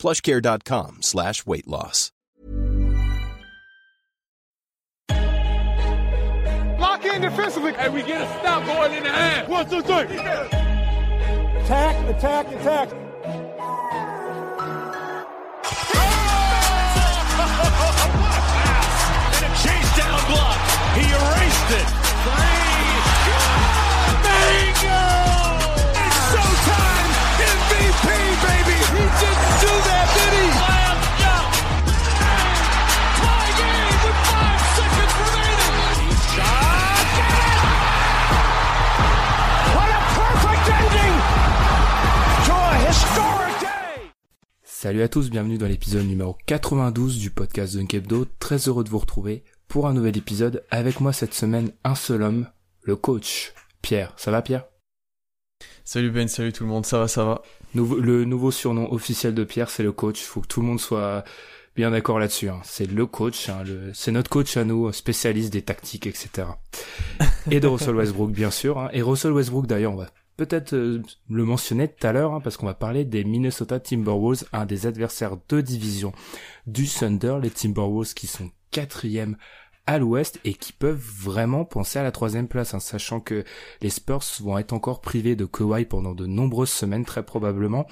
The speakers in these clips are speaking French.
plushcare.com slash weight loss. Lock in defensively. And we get a stop going in the half. One, two, three. Attack, attack, attack. And a chase down block. He erased it. Three. Bingo! It's showtime. MVP, baby. He didn't do that, did he? Slam dunk. Tie game with five seconds remaining. Shot. Get it! What a perfect ending to a historic day. Salut à tous, bienvenue dans l'épisode numéro 92 du podcast Dunk Hebdo. Très heureux de vous retrouver pour un nouvel épisode. Avec moi cette semaine, un seul homme, le coach Pierre. Ça va Pierre? Salut Ben, salut tout le monde, ça va, ça va. Nouveau- Le nouveau surnom officiel de Pierre, c'est le coach. Faut que tout le monde soit bien d'accord là-dessus. hein. C'est le coach, hein, le- c'est notre coach à nous, spécialiste des tactiques, etc. Et de Russell Westbrook, bien sûr. hein. Et Russell Westbrook, d'ailleurs, on va peut-être euh, le mentionner tout à l'heure, hein, parce qu'on va parler des Minnesota Timberwolves, un des adversaires de division du Thunder, les Timberwolves qui sont quatrième à l'ouest et qui peuvent vraiment penser à la troisième place, hein, sachant que les Spurs vont être encore privés de Kawhi pendant de nombreuses semaines, très probablement.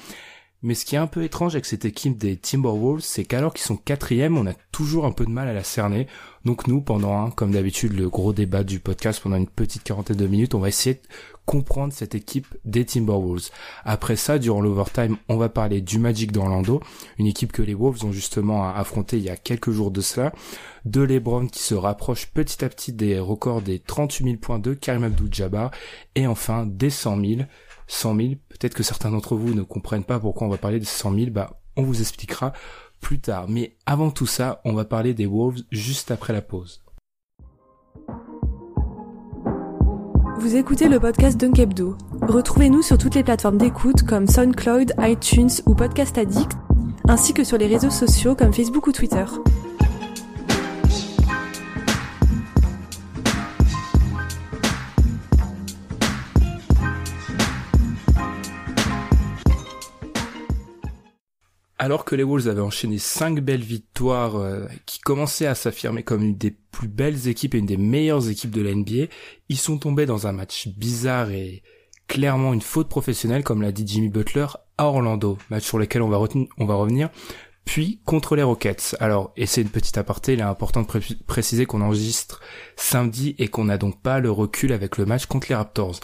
Mais ce qui est un peu étrange avec cette équipe des Timberwolves, c'est qu'alors qu'ils sont quatrième, on a toujours un peu de mal à la cerner. Donc nous, pendant, comme d'habitude, le gros débat du podcast, pendant une petite quarantaine de minutes, on va essayer de comprendre cette équipe des Timberwolves. Après ça, durant l'overtime, on va parler du Magic d'Orlando, une équipe que les Wolves ont justement affronté il y a quelques jours de cela, de LeBron qui se rapproche petit à petit des records des 38 000 points de Karim Abdul-Jabbar, et enfin des 100 000. 100 000, peut-être que certains d'entre vous ne comprennent pas pourquoi on va parler des 100 000, bah on vous expliquera plus tard. Mais avant tout ça, on va parler des Wolves juste après la pause. Vous écoutez le podcast Dunk Hebdo. Retrouvez-nous sur toutes les plateformes d'écoute comme SoundCloud, iTunes ou Podcast Addict, ainsi que sur les réseaux sociaux comme Facebook ou Twitter. Alors que les Wolves avaient enchaîné cinq belles victoires euh, qui commençaient à s'affirmer comme une des plus belles équipes et une des meilleures équipes de la NBA, ils sont tombés dans un match bizarre et clairement une faute professionnelle, comme l'a dit Jimmy Butler, à Orlando, match sur lequel on va, revenir, puis contre les Rockets. Alors, et c'est une petite aparté, il est important de pré- préciser qu'on enregistre samedi et qu'on n'a donc pas le recul avec le match contre les Raptors.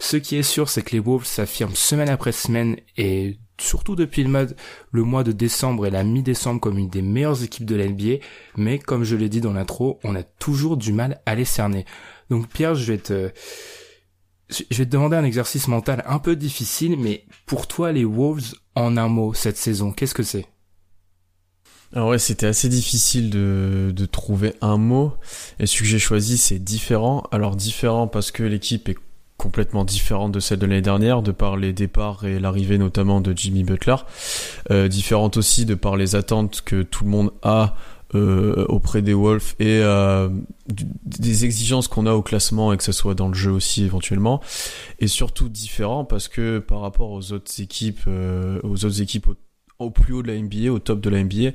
Ce qui est sûr, c'est que les Wolves s'affirment semaine après semaine et surtout depuis le mois, de décembre et la mi-décembre comme une des meilleures équipes de la NBA, mais comme je l'ai dit dans l'intro, on a toujours du mal à les cerner. Donc Pierre, je vais te, je vais te demander un exercice mental un peu difficile, mais pour toi, les Wolves, en un mot, cette saison, qu'est-ce que c'est? Alors ouais, c'était assez difficile de, de trouver un mot, et celui que j'ai choisi c'est différent. Alors différent parce que l'équipe est complètement différente de celle de l'année dernière, de par les départs et l'arrivée notamment de Jimmy Butler. Euh, différente aussi de par les attentes que tout le monde a euh, auprès des Wolves et euh, des exigences qu'on a au classement et que ce soit dans le jeu aussi éventuellement. Et surtout différent parce que par rapport aux autres équipes, euh, aux autres équipes au, au plus haut de la NBA, au top de la NBA,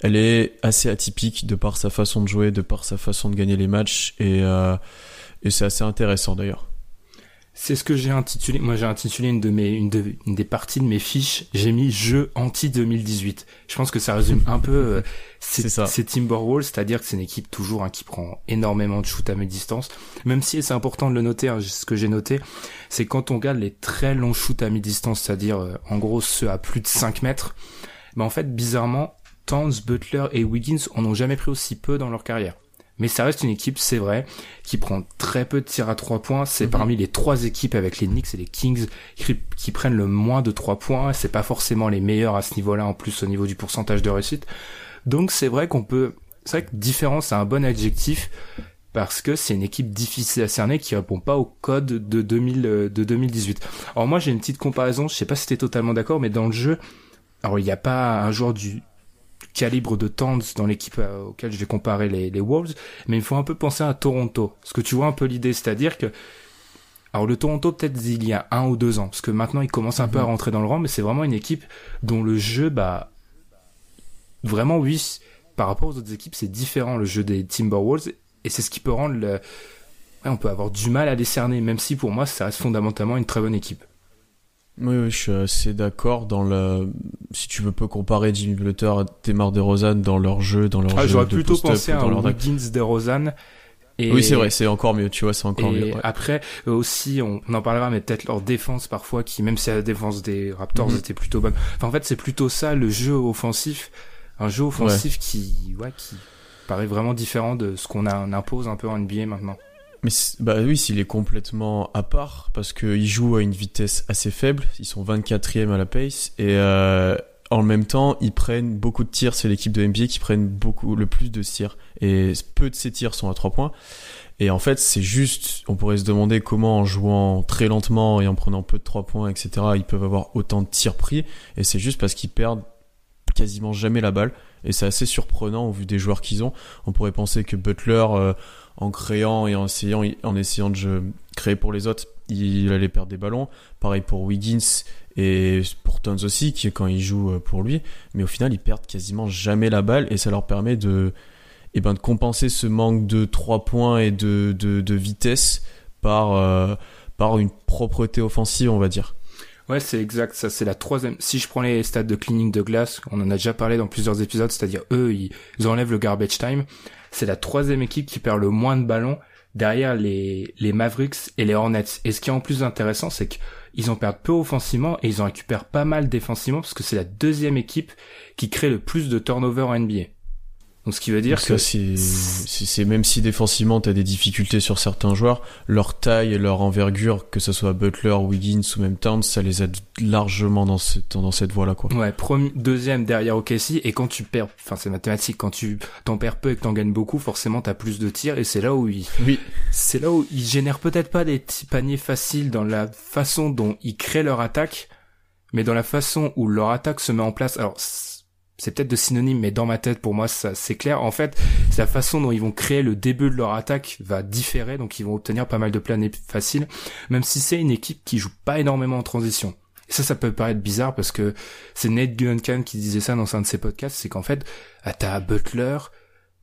elle est assez atypique de par sa façon de jouer, de par sa façon de gagner les matchs et, euh, et c'est assez intéressant d'ailleurs. C'est ce que j'ai intitulé, moi j'ai intitulé une de mes, une, de- une des parties de mes fiches, j'ai mis jeu anti 2018. Je pense que ça résume un peu euh, ces, C'est ça. ces Timberwolves, c'est-à-dire que c'est une équipe toujours hein, qui prend énormément de shoot à mi-distance. Même si et c'est important de le noter, hein, ce que j'ai noté, c'est quand on regarde les très longs shoots à mi-distance, c'est-à-dire euh, en gros ceux à plus de 5 mètres, ben en fait bizarrement, Towns, Butler et Wiggins en ont jamais pris aussi peu dans leur carrière. Mais ça reste une équipe, c'est vrai, qui prend très peu de tirs à trois points. C'est Mhm. parmi les trois équipes avec les Knicks et les Kings qui, qui prennent le moins de trois points. C'est pas forcément les meilleurs à ce niveau-là, en plus au niveau du pourcentage de réussite. Donc c'est vrai qu'on peut, c'est vrai que différent c'est un bon adjectif parce que c'est une équipe difficile à cerner qui répond pas au code de 2000 de 2018. Alors moi j'ai une petite comparaison, je sais pas si t'es totalement d'accord, mais dans le jeu, alors il n'y a pas un joueur du calibre de Towns dans l'équipe euh, auquel je vais comparer les, les Wolves, mais il faut un peu penser à Toronto. Parce que tu vois un peu l'idée, c'est-à-dire que alors le Toronto peut-être il y a un ou deux ans, parce que maintenant il commence un peu à mhm. rentrer dans le rang, mais c'est vraiment une équipe dont le jeu, bah vraiment oui, par rapport aux autres équipes, c'est différent le jeu des Timberwolves, et c'est ce qui peut rendre le... on peut avoir du mal à décerner, même si pour moi ça reste fondamentalement une très bonne équipe. Oui, oui, je suis assez d'accord dans le. Si tu veux pas comparer Jimmy Butler et Demar DeRozan dans leur jeu, dans leur ah, jeu J'aurais plutôt pensé à un Wiggins DeRozan. Et... Oui, c'est vrai, c'est encore mieux, tu vois, c'est encore mieux. Ouais. Après, aussi, on, en parlera, mais peut-être leur défense parfois, qui même si la défense des Raptors mhm. était plutôt bonne. Enfin, en fait, c'est plutôt ça, le jeu offensif, un jeu offensif qui, ouais, qui paraît vraiment différent de ce qu'on impose un peu en NBA maintenant. Mais bah oui, s'il est complètement à part parce qu'ils jouent à une vitesse assez faible, ils sont 24e à la pace et euh, en même temps ils prennent beaucoup de tirs. C'est l'équipe de NBA qui prennent beaucoup le plus de tirs et peu de ces tirs sont à 3 points. Et en fait, c'est juste, on pourrait se demander comment en jouant très lentement et en prenant peu de 3 points, etc., ils peuvent avoir autant de tirs pris. Et c'est juste parce qu'ils perdent quasiment jamais la balle. Et c'est assez surprenant au vu des joueurs qu'ils ont. On pourrait penser que Butler, euh, en créant et en essayant, en essayant de créer pour les autres, il allait perdre des ballons. Pareil pour Wiggins et pour Tons aussi, qui quand il joue euh, pour lui. Mais au final, ils perdent quasiment jamais la balle et ça leur permet de, eh ben, de compenser ce manque de 3 points et de, de, vitesse par, euh, par une propreté offensive, on va dire. Ouais, c'est exact. Ça, c'est la troisième. Si je prends les stats de cleaning de glace, on en a déjà parlé dans plusieurs épisodes, c'est-à-dire eux, ils enlèvent le garbage time c'est la troisième équipe qui perd le moins de ballons derrière les, les Mavericks et les Hornets. Et ce qui est en plus intéressant, c'est qu'ils en perdent peu offensivement et ils en récupèrent pas mal défensivement parce que c'est la deuxième équipe qui crée le plus de turnover en NBA. Donc ce qui veut dire que c'est même si défensivement tu as des difficultés sur certains joueurs, leur taille et leur envergure, que ce soit Butler, Wiggins ou même Towns, ça les aide largement dans cette dans cette voie là quoi. Ouais, premier, deuxième derrière OKC et quand tu perds, enfin c'est mathématique, quand tu t'en perds peu et que t'en gagnes beaucoup, forcément t'as plus de tirs et c'est là où ils oui c'est là où ils génèrent peut-être pas des paniers faciles dans la façon dont ils créent leur attaque, mais dans la façon où leur attaque se met en place. Alors c'est peut-être de synonyme, mais dans ma tête, pour moi, ça, c'est clair. En fait, la façon dont ils vont créer le début de leur attaque va différer, donc ils vont obtenir pas mal de plans faciles, même si c'est une équipe qui joue pas énormément en transition. Et ça, ça peut paraître bizarre parce que c'est Ned Duncan qui disait ça dans un de ses podcasts, c'est qu'en fait, ah, t'as Butler,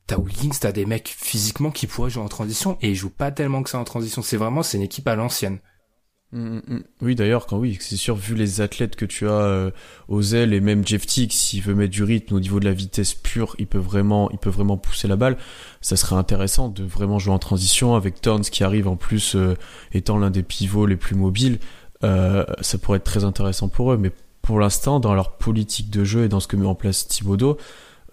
t'as Wiggins, t'as des mecs physiquement qui pourraient jouer en transition et ils jouent pas tellement que ça en transition. C'est vraiment, c'est une équipe à l'ancienne. Mm, mm, mm. Oui, d'ailleurs, quand oui, c'est sûr, vu les athlètes que tu as euh, aux ailes et même Jeff Tick, s'il veut mettre du rythme au niveau de la vitesse pure, il peut vraiment, il peut vraiment pousser la balle. Ça serait intéressant de vraiment jouer en transition avec Turns qui arrive en plus euh, étant l'un des pivots les plus mobiles. Euh, ça pourrait être très intéressant pour eux, mais pour l'instant, dans leur politique de jeu et dans ce que met en place Thibodeau,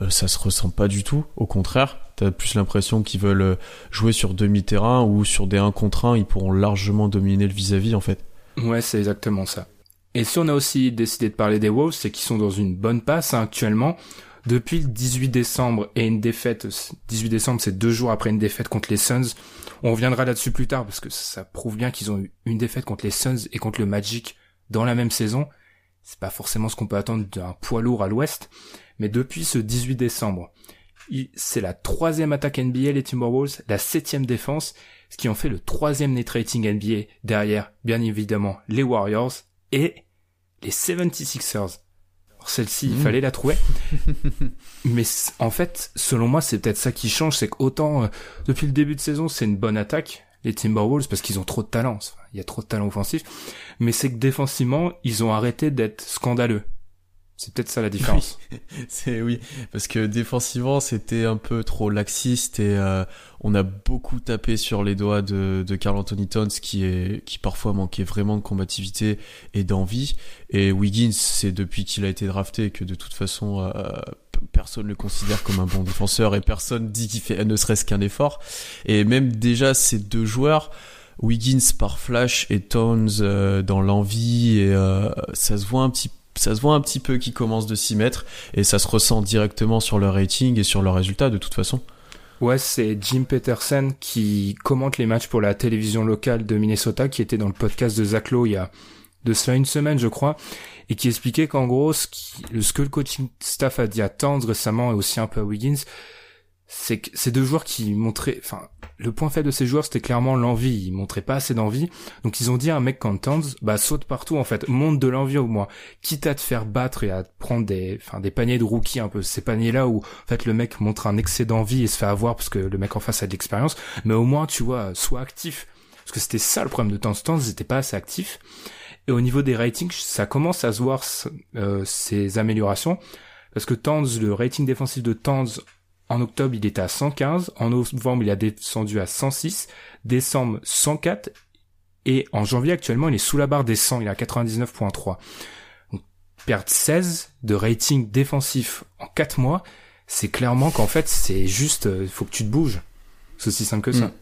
euh, ça se ressent pas du tout. Au contraire, t'as plus l'impression qu'ils veulent euh, jouer sur demi-terrain ou sur des 1 contre 1, ils pourront largement dominer le vis-à-vis en fait. Ouais, c'est exactement ça. Et si on a aussi décidé de parler des Wolves, c'est qu'ils sont dans une bonne passe hein, actuellement. Depuis le 18 décembre et une défaite, 18 décembre c'est deux jours après une défaite contre les Suns. On reviendra là-dessus plus tard parce que ça prouve bien qu'ils ont eu une défaite contre les Suns et contre le Magic dans la même saison. C'est pas forcément ce qu'on peut attendre d'un poids lourd à l'ouest. Mais depuis ce 18 décembre, c'est la troisième attaque NBA les Timberwolves, la septième défense, ce qui en fait le troisième net rating NBA derrière, bien évidemment, les Warriors et les 76ers. Celle-ci, il mmh. fallait la trouver. Mais en fait, selon moi, c'est peut-être ça qui change, c'est qu'autant euh, depuis le début de saison, c'est une bonne attaque, les Timberwolves, parce qu'ils ont trop de talent. il y a trop de talent offensif. Mais c'est que défensivement, ils ont arrêté d'être scandaleux. C'est peut-être ça la différence. c'est oui, parce que défensivement c'était un peu trop laxiste et euh, on a beaucoup tapé sur les doigts de, de Carl Anthony Towns qui est qui parfois manquait vraiment de combativité et d'envie. Et Wiggins, c'est depuis qu'il a été drafté que de toute façon euh, personne le considère comme un bon défenseur et personne dit qu'il fait ne serait-ce qu'un effort. Et même déjà ces deux joueurs. Wiggins par flash et Towns euh, dans l'envie et ça se voit un petit ça se voit un petit peu qu'ils commencent de s'y mettre et ça se ressent directement sur leur rating et sur leurs résultats de toute façon. Ouais, c'est Jim Peterson qui commente les matchs pour la télévision locale de Minnesota, qui était dans le podcast de Zach Lowe il y a de cela une semaine, je crois, et qui expliquait qu'en gros, ce, ce, que le coaching staff a dit à Towns récemment et aussi un peu à Wiggins, c'est que ces deux joueurs qui montraient, enfin, le point faible de ces joueurs, c'était clairement l'envie. Ils montraient pas assez d'envie. Donc ils ont dit à un mec comme Towns, bah saute partout en fait, monte de l'envie au moins. Quitte à te faire battre et à prendre des, enfin des paniers de rookie un peu. Ces paniers là où en fait le mec montre un excès d'envie et se fait avoir parce que le mec en face a de l'expérience. Mais au moins tu vois, sois actif. Parce que c'était ça le problème de Towns. Towns n'était pas assez actif. Et au niveau des ratings, ça commence à se voir euh, ces améliorations. Parce que Towns, le rating défensif de Towns en octobre, il était à 115. En novembre, il a descendu à 106. Décembre, 104. Et en janvier, actuellement, il est sous la barre des 100. Il est à 99.3. Donc, perdre 16 de rating défensif en 4 mois, c'est clairement qu'en fait, c'est juste, euh, faut que tu te bouges. C'est aussi simple que ça. Mm.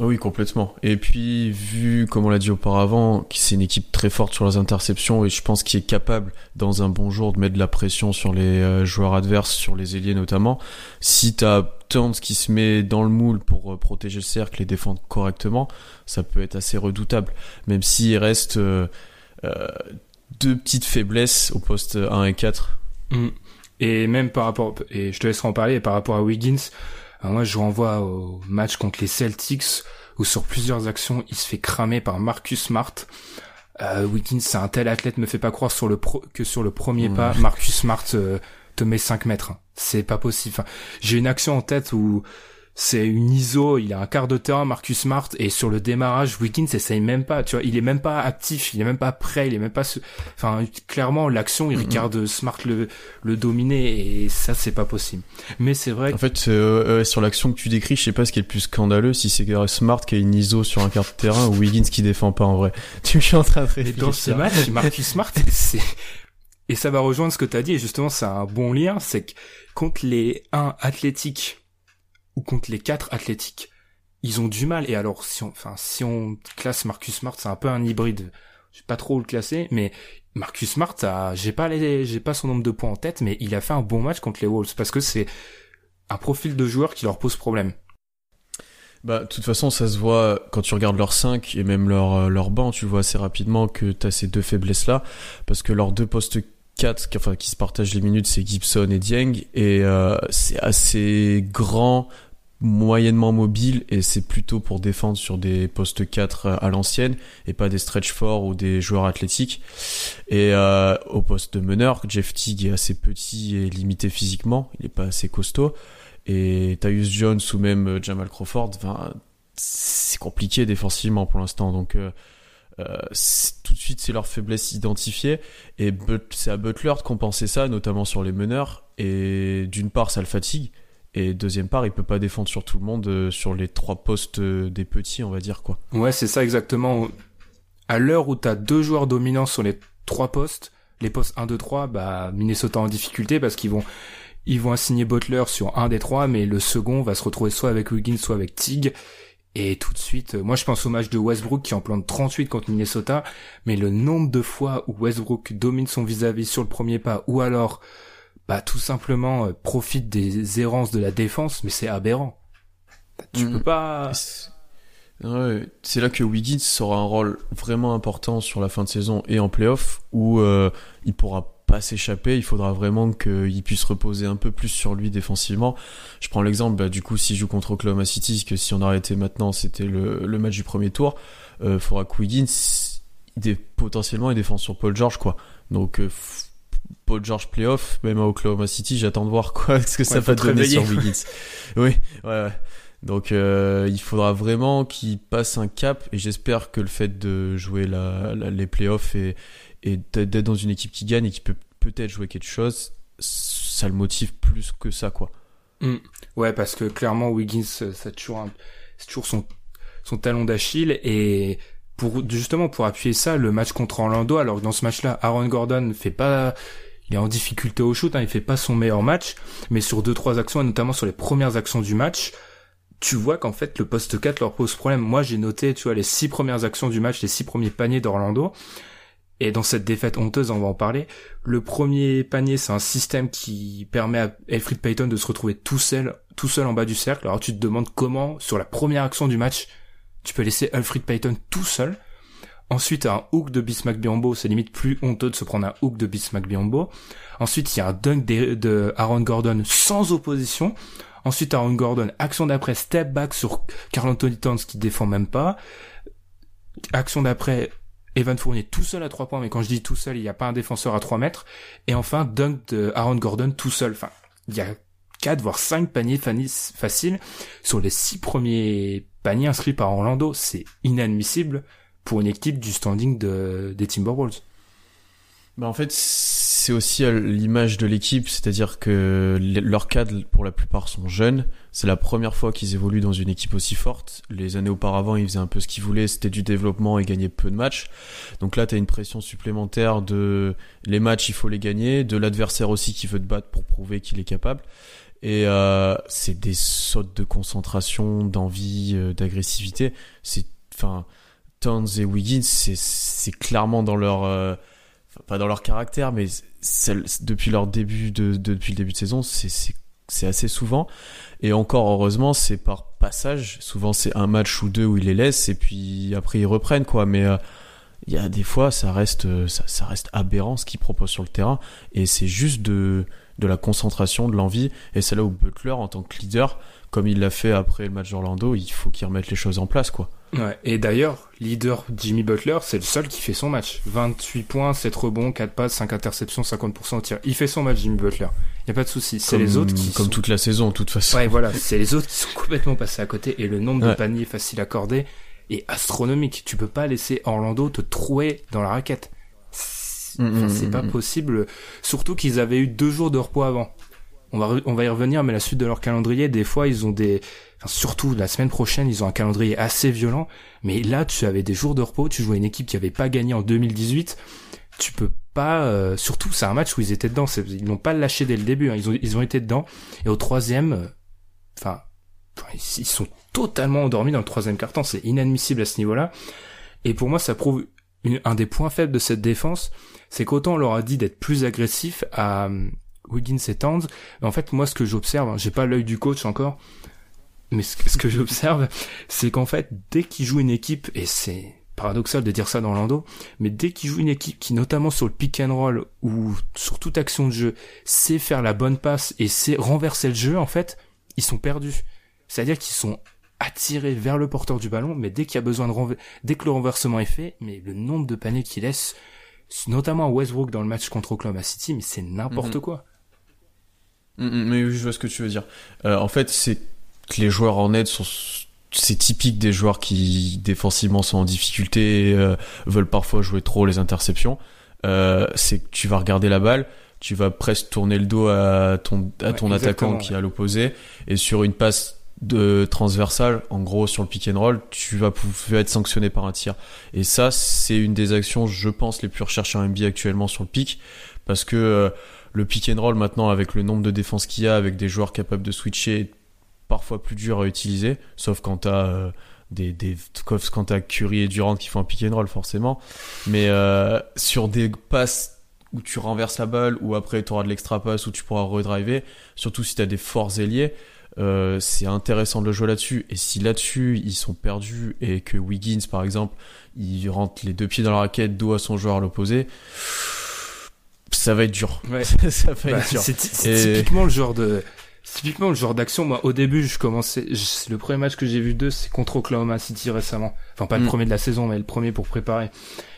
Ah oui, complètement. Et puis, vu, comme on l'a dit auparavant, que c'est une équipe très forte sur les interceptions et je pense qu'il est capable, dans un bon jour, de mettre de la pression sur les euh, joueurs adverses, sur les ailiers notamment. Si t'as Towns qui se met dans le moule pour euh, protéger le cercle et défendre correctement, ça peut être assez redoutable. Même s'il reste euh, deux petites faiblesses au poste 1 et 4. Mm. Et même par rapport, et je te laisserai en parler, par rapport à Wiggins, moi, je renvoie au match contre les Celtics où sur plusieurs actions, il se fait cramer par Marcus Smart. Euh, Wiggins, c'est un tel athlète, me fait pas croire sur le pro que sur le premier pas, Marcus Smart euh, te met 5 mètres. C'est pas possible. Enfin, J'ai une action en tête où c'est une ISO, il a un quart de terrain, Marcus Smart, et sur le démarrage, Wiggins essaye même pas, tu vois, il est même pas actif, il est même pas prêt, il est même pas, enfin, clairement, l'action, il regarde Smart le, le dominer, et ça, c'est pas possible. Mais c'est vrai. En fait, euh, sur l'action que tu décris, je sais pas ce qui est le plus scandaleux, si c'est Smart qui a une ISO sur un quart de terrain ou Wiggins qui défend pas en vrai. Tu me suis en train de réfléchir. Et dans ce match, Marcus Smart, c'est, et ça va rejoindre ce que t'as dit, et justement, c'est un bon lien, c'est que contre les 1 athlétiques, ou contre les quatre athlétiques. Ils ont du mal. Et alors, si on, classe Marcus Smart, c'est un peu un hybride. Je sais pas trop où le classer, mais Marcus Smart, j'ai pas j'ai pas son nombre de points en tête, mais il a fait un bon match contre les Wolves parce que c'est un profil de joueur qui leur pose problème. Bah, de toute façon, ça se voit quand tu regardes leurs 5 et même leur, euh, leur banc, tu vois assez rapidement que tu as ces deux faiblesses-là, parce que leurs deux postes 4 enfin, qui se partagent les minutes, c'est Gibson et Dieng, et euh, c'est assez grand, moyennement mobile et c'est plutôt pour défendre sur des postes 4 euh, à l'ancienne et pas des stretch forts ou des joueurs athlétiques. Et euh, au poste de meneur, Jeff Teague est assez petit et limité physiquement, il est pas assez costaud. Et Tyus Jones ou même euh, Jamal Crawford, c'est compliqué défensivement pour l'instant. Donc euh, tout de suite c'est leur faiblesse identifiée et c'est à Butler de compenser ça, notamment sur les meneurs. Et d'une part ça le fatigue et deuxième part, il peut pas défendre sur tout le monde euh, sur les trois postes euh, des petits, on va dire quoi. Ouais, c'est ça exactement. À l'heure où tu as deux joueurs dominants sur les trois postes, les postes 1, 2, 3, bah Minnesota en difficulté parce qu'ils vont ils vont assigner Butler sur un des trois, mais le second va se retrouver soit avec Wiggins, soit avec Tig. Et tout de suite, euh, moi je pense au match de Westbrook qui en plante 38 contre Minnesota, mais le nombre de fois où Westbrook domine son vis-à-vis -vis sur le premier pas, ou alors bah tout simplement euh, profite des errances de la défense, mais c'est aberrant. Tu mm. peux pas. c'est là que Wiggins aura un rôle vraiment important sur la fin de saison et en playoff où euh, il pourra pas s'échapper. Il faudra vraiment qu'il puisse reposer un peu plus sur lui défensivement. Je prends l'exemple, bah, du coup, s'il joue contre Oklahoma City, que si on arrêtait maintenant, c'était le, le, match du premier tour, euh, faudra que Wiggins, il, potentiellement, il défend sur Paul George, quoi. Donc, euh, Paul George playoff, même à Oklahoma City, j'attends de voir quoi ce que ça va donner sur Wiggins. oui, ouais, ouais. Donc euh, il faudra vraiment qu'il passe un cap et j'espère que le fait de jouer la, les playoffs et, et d'être dans une équipe qui gagne et qui peut peut-être jouer quelque chose, ça le motive plus que ça quoi. Mm. Ouais, parce que clairement Wiggins, c'est toujours, toujours son, son talon d'Achille et pour justement pour appuyer ça, le match contre Orlando. Alors dans ce match-là, Aaron Gordon fait pas, il est en difficulté au shoot, hein, il fait pas son meilleur match, mais sur deux trois actions et notamment sur les premières actions du match, tu vois qu'en fait le poste 4 leur pose problème. Moi j'ai noté, tu vois, les six premières actions du match, les six premiers paniers d'Orlando. Et dans cette défaite honteuse, on va en parler. Le premier panier, c'est un système qui permet à Elfrid Payton de se retrouver tout seul, tout seul en bas du cercle. Alors tu te demandes comment, sur la première action du match, tu peux laisser Alfred Payton tout seul. Ensuite, un hook de Bismack Biombo, c'est limite plus honteux de se prendre un hook de Bismack Biombo. Ensuite, il y a un dunk de, Aaron Gordon sans opposition. Ensuite, Aaron Gordon, action d'après, step back sur Carl Anthony Towns qui défend même pas. Action d'après, Evan Fournier tout seul à 3 points, mais quand je dis tout seul, il n'y a pas un défenseur à 3 mètres. Et enfin, dunk de Aaron Gordon tout seul. Enfin, il y a 4 voire 5 paniers faciles sur les 6 premiers paniers inscrits par Orlando. C'est inadmissible pour une équipe du standing de, des Timberwolves. Bah en fait, c'est aussi l'image de l'équipe, c'est-à-dire que leurs cadres, pour la plupart, sont jeunes. C'est la première fois qu'ils évoluent dans une équipe aussi forte. Les années auparavant, ils faisaient un peu ce qu'ils voulaient, c'était du développement et gagnaient peu de matchs. Donc là, tu as une pression supplémentaire de les matchs, il faut les gagner, de l'adversaire aussi qui veut te battre pour prouver qu'il est capable. Et euh, c'est des sautes de concentration, d'envie, euh, d'agressivité. C'est, enfin, Towns et Wiggins, c'est clairement dans leur, euh, pas dans leur caractère, mais depuis leur début de, depuis le début de saison, c'est assez souvent. Et encore heureusement, c'est par passage. Souvent, c'est un match ou deux où ils les laissent et puis après ils reprennent quoi. Mais il y a des fois, ça reste, ça, ça reste aberrant ce qu'ils proposent sur le terrain et c'est juste de de la concentration, de l'envie. Et c'est là où Butler, en tant que leader, comme il l'a fait après le match d'Orlando, il faut qu'il remette les choses en place, quoi. Ouais, et d'ailleurs, leader Jimmy Butler, c'est le seul qui fait son match. 28 points, 7 rebonds, 4 passes, 5 interceptions, 50% au tir. Il fait son match, Jimmy Butler. Y a pas de souci. C'est les autres qui Comme toute la saison, de toute façon. Ouais, voilà. C'est les autres qui sont complètement passés à côté et le nombre de paniers faciles à accorder est astronomique. Tu peux pas laisser Orlando te trouer dans la raquette. Mm, c'est mm, pas mm, possible. Surtout qu'ils avaient eu deux jours de repos avant. On va, on va y revenir, mais la suite de leur calendrier, des fois, ils ont des, enfin, surtout la semaine prochaine, ils ont un calendrier assez violent. Mais là, tu avais des jours de repos, tu jouais une équipe qui avait pas gagné en 2018. Tu peux pas, euh, surtout, c'est un match où ils étaient dedans. Ils n'ont pas lâché dès le début. Hein. Ils ont, ils ont été dedans. Et au troisième, euh, enfin, ils sont totalement endormis dans le troisième carton. C'est inadmissible à ce niveau-là. Et pour moi, ça prouve un des points faibles de cette défense, c'est qu'autant on leur a dit d'être plus agressif à euh, Wiggins et Towns, en fait moi ce que j'observe, hein, j'ai pas l'œil du coach encore, mais ce, que j'observe, c'est qu'en fait dès qu'ils jouent une équipe, et c'est paradoxal de dire ça dans l'ando, mais dès qu'ils jouent une équipe qui notamment sur le pick and roll ou sur toute action de jeu sait faire la bonne passe et sait renverser le jeu en fait, ils sont perdus. C'est-à-dire qu'ils sont attirés vers le porteur du ballon, mais dès qu'il y a besoin de dès que le renversement est fait, mais le nombre de paniers qu'il laisse, notamment à Westbrook dans le match contre Oklahoma City, mais c'est n'importe mhm. quoi. Mhm, mais je vois ce que tu veux dire. Euh, en fait, c'est que les joueurs en aide sont c'est typique des joueurs qui défensivement sont en difficulté et euh, veulent parfois jouer trop les interceptions. Euh, c'est que tu vas regarder la balle, tu vas presque tourner le dos à ton à ton attaquant qui est à l'opposé et sur une passe de transversal, en gros sur le pick and roll, tu vas pouvoir être sanctionné par un tir. Et ça, c'est une des actions, je pense, les plus recherchées en NBA actuellement sur le pick, parce que euh, le pick and roll maintenant, avec le nombre de défenses qu'il y a, avec des joueurs capables de switcher, parfois plus dur à utiliser, sauf quand t'as euh, des, des quand t'as Curry et Durant qui font un pick and roll forcément, mais euh, sur des passes où tu renverses la balle, ou après tu auras de l'extra pass où tu pourras redriver, surtout si tu as des forts ailiers, euh, c'est intéressant de le jouer là-dessus. Et si là-dessus ils sont perdus et que Wiggins, par exemple, il rentre les deux pieds dans la raquette, dos à son joueur à l'opposé, ça va être dur. Ouais. ça va être bah, dur. C'est typiquement le genre de typiquement le genre d'action. Moi, au début, je commençais. le premier match que j'ai vu d'eux, c'est contre Oklahoma City récemment. Enfin, pas le mm. premier de la saison, mais le premier pour préparer.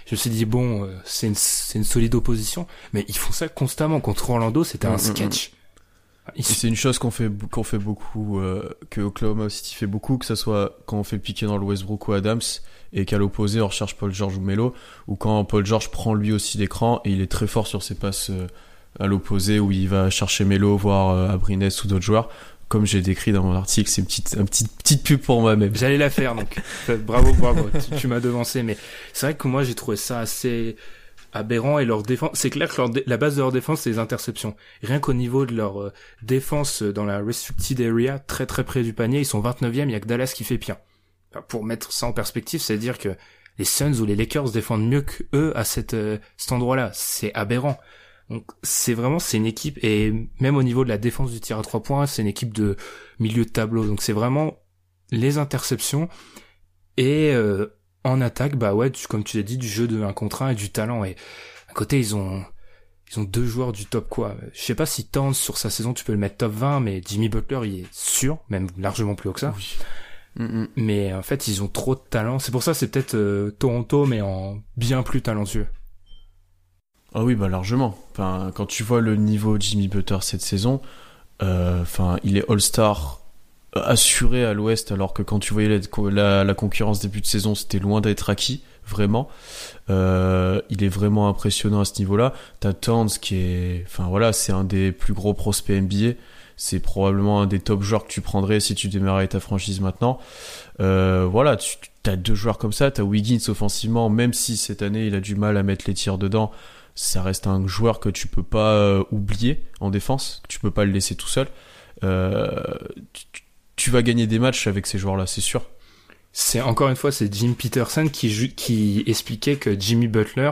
Je me suis dit bon, euh, c'est une, une solide opposition, mais ils font ça constamment contre Orlando. C'était un mm, mm, sketch. C'est une chose qu'on fait qu'on fait beaucoup, euh, que Oklahoma City fait beaucoup, que ce soit quand on fait piquer dans le Westbrook ou Adams, et qu'à l'opposé on recherche Paul George ou Melo, ou quand Paul George prend lui aussi l'écran et il est très fort sur ses passes euh, à l'opposé où il va chercher Melo, voire euh, Abrines ou d'autres joueurs. Comme j'ai décrit dans mon article, c'est une petite, une petite, petite pub pour moi-même. J'allais la faire, donc bravo, bravo, tu, tu m'as devancé, mais c'est vrai que moi j'ai trouvé ça assez aberrant et leur défense. C'est clair que la base de leur défense, c'est les interceptions. Rien qu'au niveau de leur euh, défense dans la restricted area, très très près du panier, ils sont 29e, il y a que Dallas qui fait pire. pour mettre ça en perspective, c'est-à-dire que les Suns ou les Lakers défendent mieux que eux à cette, euh, cet endroit-là. C'est aberrant. Donc c'est vraiment c'est une équipe et même au niveau de la défense du tir à trois points, c'est une équipe de milieu de tableau. Donc c'est vraiment les interceptions et euh, en attaque, bah ouais, comme tu l'as dit, du jeu de un contre un et du talent. Et à côté, ils ont ils ont deux joueurs du top quoi. Je sais pas si Towns sur sa saison tu peux le mettre top 20, mais Jimmy Butler il est sûr, même largement plus haut que ça. Oui. Mm, mm. Mais en fait, ils ont trop de talent. C'est pour ça, c'est peut-être euh, Toronto, mais en bien plus talentueux. Ah oui, bah largement. Enfin, quand tu vois le niveau de Jimmy Butler cette saison, euh, enfin, il est All-Star assuré à l'Ouest, alors que quand tu voyais la, la, concurrence début de saison, c'était loin d'être acquis, vraiment. Euh, il est vraiment impressionnant à ce niveau-là. T'as Towns qui est, enfin voilà, c'est un des plus gros prospects NBA. C'est probablement un des top joueurs que tu prendrais si tu démarrais ta franchise maintenant. Euh, voilà, tu as deux joueurs comme ça. T'as Wiggins offensivement, même si cette année il a du mal à mettre les tirs dedans ça reste un joueur que tu peux pas euh, oublier en défense, tu peux pas le laisser tout seul. Euh, tu, vas gagner des matchs avec ces joueurs-là, c'est sûr. C'est encore une fois, c'est Jim Peterson qui, qui expliquait que Jimmy Butler,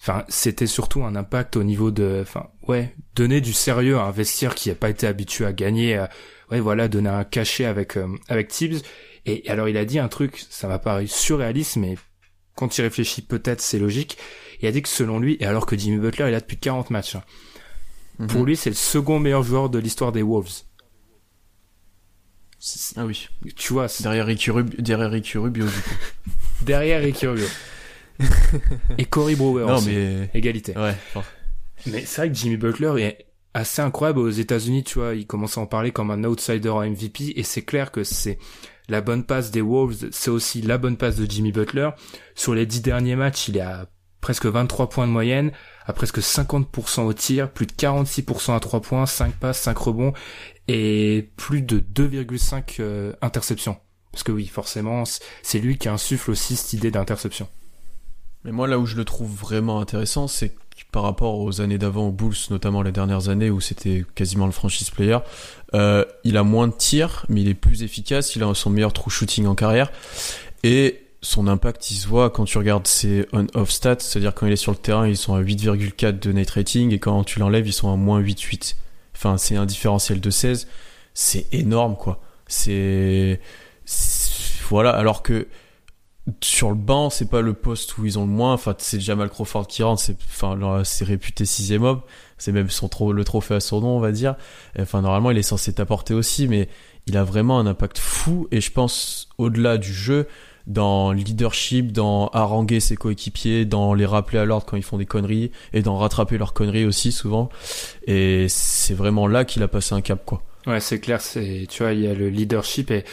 enfin, c'était surtout un impact au niveau de, enfin, ouais, donner du sérieux à un vestiaire qui n'a pas été habitué à gagner, ouais, voilà, donner un cachet avec euh, avec Tibbs. Et alors il a dit un truc, ça m'a paru surréaliste, mais quand il réfléchit peut-être c'est logique. Il a dit que selon lui, et alors que Jimmy Butler est là depuis 40 matchs, mhm. pour lui c'est le second meilleur joueur de l'histoire des Wolves. Ah oui. Tu vois. Derrière Ricky, Rubio, derrière Ricky Rubio, du coup. derrière Ricky Rubio. et Cory Brewer non, mais... Égalité. Ouais. Mais c'est vrai que Jimmy Butler est assez incroyable aux États-Unis, tu vois. Il commence à en parler comme un outsider en MVP et c'est clair que c'est la bonne passe des Wolves, c'est aussi la bonne passe de Jimmy Butler. Sur les dix derniers matchs, il est à presque 23 points de moyenne, à presque 50% au tir, plus de 46% à 3 points, 5 passes, 5 rebonds et plus de 2,5 euh, interceptions. Parce que oui, forcément, c'est lui qui insuffle aussi cette idée d'interception. Mais moi, là où je le trouve vraiment intéressant, c'est que par rapport aux années d'avant, aux Bulls, notamment les dernières années où c'était quasiment le franchise player, euh, il a moins de tirs, mais il est plus efficace, il a son meilleur true shooting en carrière. Et son impact, il se voit quand tu regardes ses on-off stats, c'est-à-dire quand il est sur le terrain, ils sont à 8,4 de net rating et quand tu l'enlèves, ils sont à moins 8,8. Enfin, c'est un différentiel de 16. C'est énorme, quoi. C'est, voilà, alors que sur le banc, c'est pas le poste où ils ont le moins. Enfin, c'est Jamal Crawford qui rentre, c'est, enfin, c'est réputé sixième homme. C'est même son le trophée à son nom, on va dire. Enfin, normalement, il est censé t'apporter aussi, mais il a vraiment un impact fou. Et je pense, au-delà du jeu, dans leadership, dans haranguer ses coéquipiers, dans les rappeler à l'ordre quand ils font des conneries et dans rattraper leurs conneries aussi souvent. Et c'est vraiment là qu'il a passé un cap quoi. Ouais, c'est clair, c'est tu vois, il y a le leadership et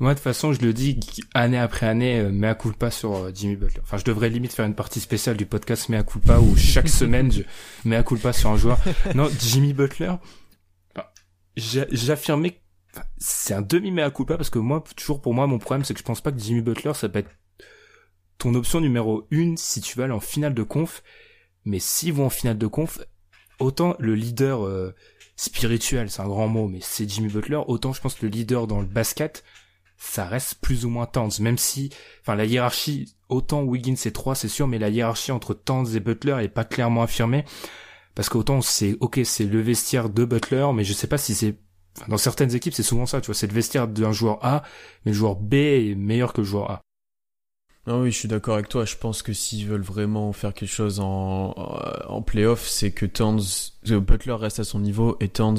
moi de toute façon, je le dis année après année, euh, mea culpa sur euh, Jimmy Butler. Enfin, je devrais limite faire une partie spéciale du podcast mea culpa où chaque semaine je mea culpa sur un joueur. Non, Jimmy Butler, j'affirmais c'est un demi mea culpa parce que moi, toujours pour moi, mon problème, c'est que je pense pas que Jimmy Butler, ça peut être ton option numéro une si tu vas aller en finale de conf. Mais s'ils vont en finale de conf, autant le leader euh, spirituel, c'est un grand mot, mais c'est Jimmy Butler, autant je pense que le leader dans le basket, ça reste plus ou moins Towns, même si, enfin, la hiérarchie, autant Wiggins c'est 3, c'est sûr, mais la hiérarchie entre Towns et Butler est pas clairement affirmée. Parce qu'autant c'est, ok, c'est le vestiaire de Butler, mais je sais pas si c'est dans certaines équipes, c'est souvent ça, tu vois, c'est le vestiaire d'un joueur A, mais le joueur B est meilleur que le joueur A. Ah oui, je suis d'accord avec toi. Je pense que s'ils veulent vraiment faire quelque chose en, en playoff, c'est que Towns, Butler reste à son niveau et Towns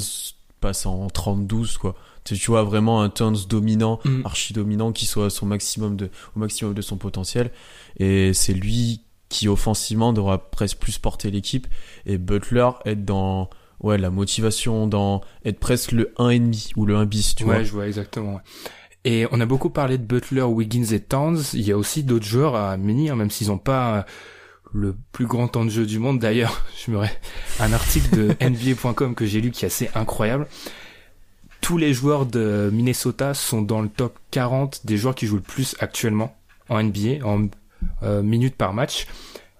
passe en 30-12, quoi. Tu vois vraiment un Towns dominant, mm. archi dominant, qui soit à son maximum de, au maximum de son potentiel. Et c'est lui qui offensivement devra presque plus porter l'équipe et Butler être dans ouais, la motivation dans être presque le 1,5 ou le 1 bis, tu ouais, vois. je vois exactement. Et on a beaucoup parlé de Butler, Wiggins et Towns. Il y a aussi d'autres joueurs à menir, même s'ils n'ont pas le plus grand temps de jeu du monde. D'ailleurs, je me un article de NBA.com que j'ai lu qui est assez incroyable. Tous les joueurs de Minnesota sont dans le top 40 des joueurs qui jouent le plus actuellement en NBA, en euh, minutes par match.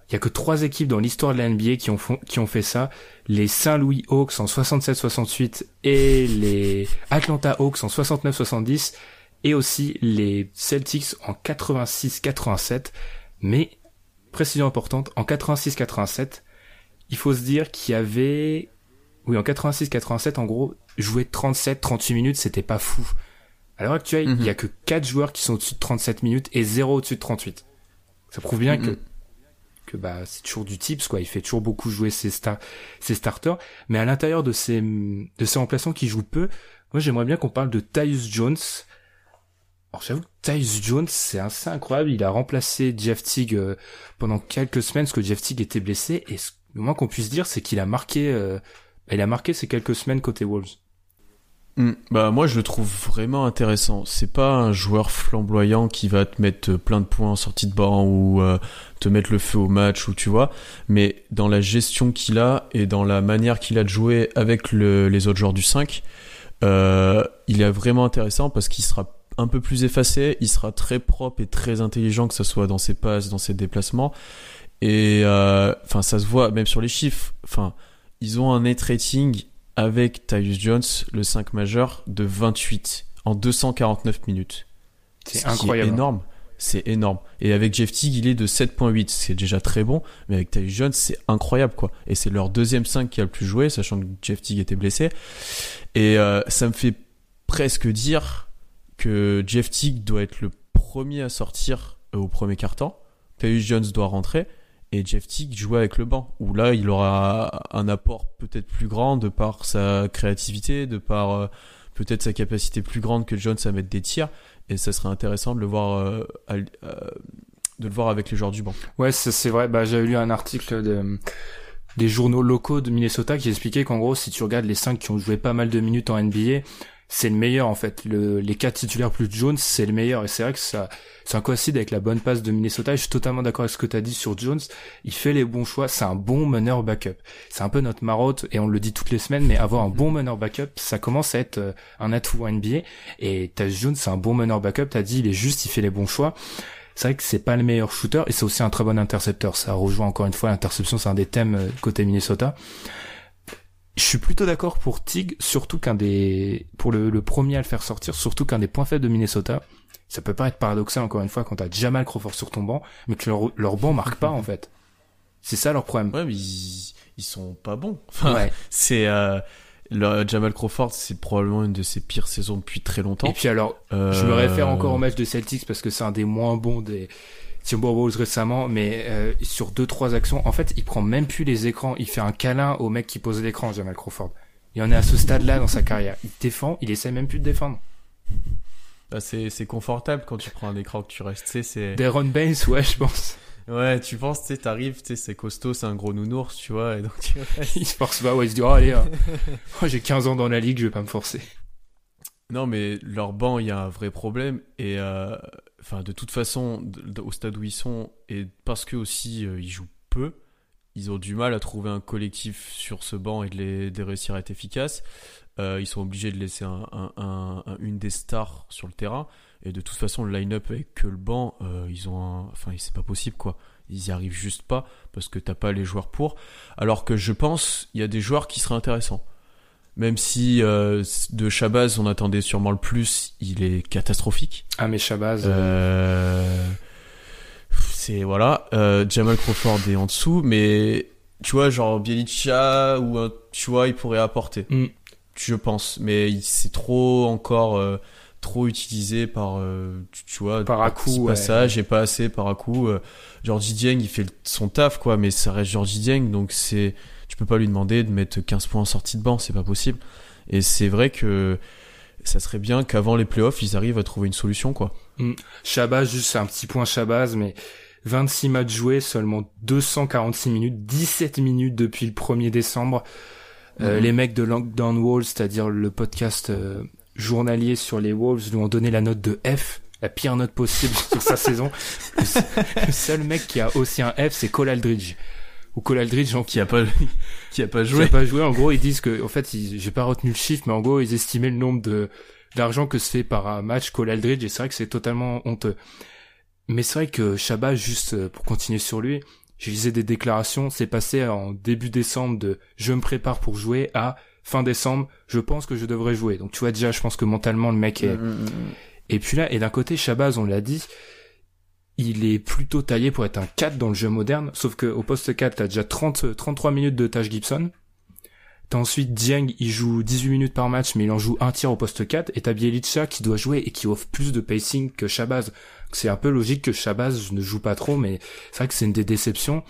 Il y a que trois équipes dans l'histoire de la NBA qui ont, qui ont fait ça. Les Saint-Louis Hawks en 67-68 et les Atlanta Hawks en 69-70 et aussi les Celtics en 86-87. Mais, précision importante, en 86-87, il faut se dire qu'il y avait, oui, en 86-87, en gros, jouer 37-38 minutes, c'était pas fou. À l'heure actuelle, il y a Mhm. que 4 joueurs qui sont au-dessus de 37 minutes et 0 au-dessus de 38. Ça prouve bien Mhm. que bah c'est toujours du tips quoi. Il fait toujours beaucoup jouer ses star ses starters. Mais à l'intérieur de ces de ces remplaçants qui jouent peu moi j'aimerais bien qu'on parle de Tyus Jones. Alors j'avoue que Tyus Jones c'est assez incroyable. Il a remplacé Jeff Teague euh, pendant quelques semaines parce que Jeff Teague était blessé. Et ce- le moins qu'on puisse dire c'est qu'il a marqué euh, il a marqué ces quelques semaines côté Wolves. Hmm, Bah moi je le trouve vraiment intéressant. C'est pas un joueur flamboyant qui va te mettre plein de points en sortie de banc ou euh, te mettre le feu au match ou tu vois, mais dans la gestion qu'il a et dans la manière qu'il a de jouer avec le- les autres joueurs du 5, euh, il est vraiment intéressant parce qu'il sera un peu plus effacé, il sera très propre et très intelligent que ce soit dans ses passes, dans ses déplacements et euh, enfin ça se voit même sur les chiffres. Enfin ils ont un net rating avec Tyus Jones, le 5 majeur, de 28 en 249 minutes. c'est Ce qui est incroyable énorme. C'est énorme. Et avec Jeff Teague, il est de 7.8. C'est déjà très bon. Mais avec Tyus Jones, c'est incroyable, quoi. Et c'est leur deuxième 5 qui a le plus joué, sachant que Jeff Teague était blessé. Et euh, ça me fait presque dire que Jeff Teague doit être le premier à sortir euh, au premier quart-temps. Tyus Jones doit rentrer. Et Jeff Teague jouer avec le banc, où là il aura un apport peut-être plus grand de par sa créativité, de par euh, peut-être sa capacité plus grande que Jones à mettre des tirs, et ça serait intéressant de le voir, euh, euh, de le voir avec les joueurs du banc. Ouais, c'est vrai. Bah, j'avais lu un article de, des journaux locaux de Minnesota qui expliquait qu'en gros, si tu regardes les cinq qui ont joué pas mal de minutes en NBA, c'est le meilleur en fait. Le, les quatre titulaires plus Jones, c'est le meilleur. Et c'est vrai que ça, ça coïncide avec la bonne passe de Minnesota. Et je suis totalement d'accord avec ce que tu as dit sur Jones. Il fait les bons choix. C'est un bon meneur backup. C'est un peu notre marotte et on le dit toutes les semaines. Mais avoir un bon meneur backup, ça commence à être euh, un atout NBA. Et Tyus Jones, c'est un bon meneur backup. T'as dit, il est juste, il fait les bons choix c'est vrai que c'est pas le meilleur shooter et c'est aussi un très bon intercepteur. Ça rejoint encore une fois l'interception, c'est un des thèmes euh, côté Minnesota. Je suis plutôt d'accord pour Tig, surtout qu'un des, pour le, le premier à le faire sortir, surtout qu'un des points faibles de Minnesota, ça peut paraître paradoxal encore une fois quand t'as Jamal Crawford sur ton banc, mais que leur, leur banc marque pas en fait. C'est ça leur problème. Ouais, mais ils, ils sont pas bons. Enfin, Ouais. c'est euh, le Jamal Crawford, c'est probablement une de ses pires saisons depuis très longtemps. Et puis alors, Euh, Je me réfère encore au match de Celtics parce que c'est un des moins bons des Timberwolves récemment, mais euh, sur deux trois actions, en fait, il prend même plus les écrans. Il fait un câlin au mec qui pose l'écran, Jamal Crawford. Il en est à ce stade-là dans sa carrière. Il défend, il essaie même plus de défendre. Bah, c'est confortable quand tu prends un écran que tu restes. C'est Deron Baines, ouais, je pense. ouais, tu penses, tu sais, t'arrives, tu sais, c'est costaud, c'est un gros nounours, tu vois, et donc tu il se force pas, ouais, il se dit, oh, allez, hein. Oh, j'ai 15 ans dans la ligue, je vais pas me forcer. Non, mais leur banc, il y a un vrai problème. Et euh, enfin, de toute façon, au stade où ils sont, et parce que aussi euh, ils jouent peu, ils ont du mal à trouver un collectif sur ce banc et de, les, réussir à être efficaces. Euh, ils sont obligés de laisser un, un- un- un- une des stars sur le terrain. Et de toute façon, le line-up avec le banc, euh, ils ont un... Enfin, c'est pas possible, quoi. Ils y arrivent juste pas parce que t'as pas les joueurs pour. Alors que je pense, il y a des joueurs qui seraient intéressants. Même si euh, de Shabazz on attendait sûrement le plus, il est catastrophique. Ah, mais Shabazz, Euh, c'est voilà, euh, Jamal Crawford est en dessous, mais tu vois genre Bielicha ou un, tu vois il pourrait apporter. Mm. Je pense, mais il- c'est trop encore euh, trop utilisé par euh, tu, tu vois Par à coup, ouais. passage et pas assez par à coup. Euh, Georgie Dieng il fait son taf quoi, mais ça reste Georgie Dieng donc c'est tu peux pas lui demander de mettre 15 points en sortie de banc, c'est pas possible. Et c'est vrai que ça serait bien qu'avant les playoffs, ils arrivent à trouver une solution, quoi. Shabazz, juste un petit point Shabazz, mais 26 matchs joués, seulement 246 minutes, 17 minutes depuis le 1er décembre. Euh, Mhm. Les mecs de Lockdown Wolves, c'est-à-dire le podcast euh, journalier sur les Wolves, lui ont donné la note de F, la pire note possible sur sa saison. Le seul mec qui a aussi un F, c'est Cole Aldridge. Ou Cole Aldridge, genre, Qui a pas, qui a pas qui joué. a pas joué. En gros, ils disent que, en fait, j'ai pas retenu le chiffre, mais en gros, ils estimaient le nombre de d'argent que se fait par un match Cole Aldridge, et c'est vrai que c'est totalement honteux. Mais c'est vrai que Shabba, juste euh, pour continuer sur lui, je lisais des déclarations, c'est passé en début décembre de je me prépare pour jouer à fin décembre, je pense que je devrais jouer. Donc tu vois déjà, je pense que mentalement le mec est, Mm, mm, mm. et puis là, et d'un côté, Shabazz, on l'a dit, il est plutôt taillé pour être un 4 dans le jeu moderne, sauf que au poste 4, t'as déjà 30, 33 minutes de Taj Gibson. T'as ensuite Dieng, il joue 18 minutes par match, mais il en joue un tir au poste 4, et t'as Bielica qui doit jouer et qui offre plus de pacing que Shabazz. C'est un peu logique que Shabazz ne joue pas trop, mais c'est vrai que c'est une des déceptions.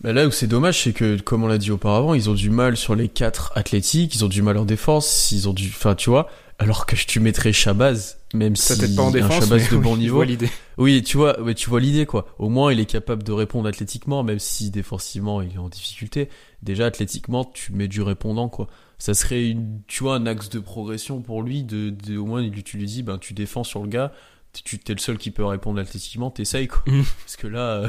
Bah là où c'est dommage, c'est que, comme on l'a dit auparavant, ils ont du mal sur les quatre athlétiques, ils ont du mal en défense, ils ont du, enfin, tu vois, alors que tu mettrais Shabazz, même Ça si pas en défense, un Shabazz de bon niveau. l'idée. Oui, tu vois, ouais, tu vois l'idée quoi. Au moins, il est capable de répondre athlétiquement, même si défensivement il est en difficulté. Déjà athlétiquement, tu mets du répondant quoi. Ça serait une, tu vois, un axe de progression pour lui. De, de au moins, tu lui dis, ben tu défends sur le gars. Tu t'es le seul qui peut répondre athlétiquement, t'essayes quoi. Mhm. Parce que là, euh,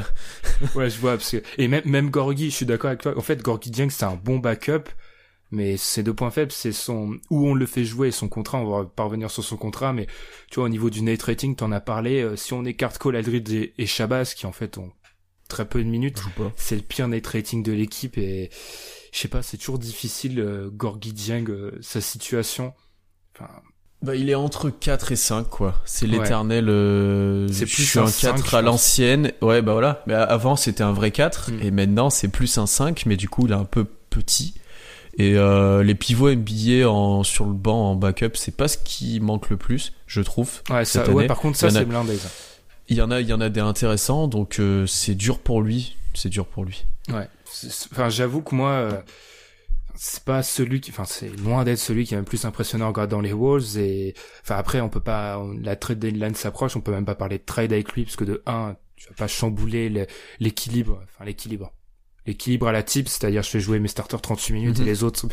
Ouais, je vois, parce que, et même, même Gorgi, je suis d'accord avec toi. En fait, Gorgi Dieng, c'est un bon backup, mais ses deux points faibles, c'est son, où on le fait jouer et son contrat, on va pas revenir sur son contrat, mais, tu vois, au niveau du net rating, t'en as parlé, euh, si on écarte Cole Aldridge et, et Shabazz, qui en fait ont très peu de minutes, c'est le pire net rating de l'équipe et, je sais pas, c'est toujours difficile, euh, Gorgi Dieng, euh, sa situation. Enfin, Bah, il est entre 4 et 5, quoi. C'est Ouais. l'éternel, euh, C'est je plus suis un un 5, 4 je à l'ancienne. Ouais, bah voilà. Mais avant, c'était un vrai 4. Mm. Et maintenant, c'est plus un 5. Mais du coup, il est un peu petit. Et euh, les pivots NBA en, sur le banc en backup, c'est pas ce qui manque le plus, je trouve. ouais, ça, cette ouais, par contre, ça, c'est blindé, ça. Il y en a, il y en a des intéressants, donc euh, c'est dur pour lui. C'est dur pour lui. Ouais. Enfin, j'avoue que moi, euh, c'est pas celui qui, enfin, c'est loin d'être celui qui m'a le plus impressionné en regardant les Wolves et, enfin, après, on peut pas, on- la trade deadline s'approche, on peut même pas parler de trade avec lui parce que de un, tu vas pas chambouler le- l'équilibre, enfin, l'équilibre. L'équilibre à la type, c'est-à-dire je fais jouer mes starters 38 minutes Mhm. et les autres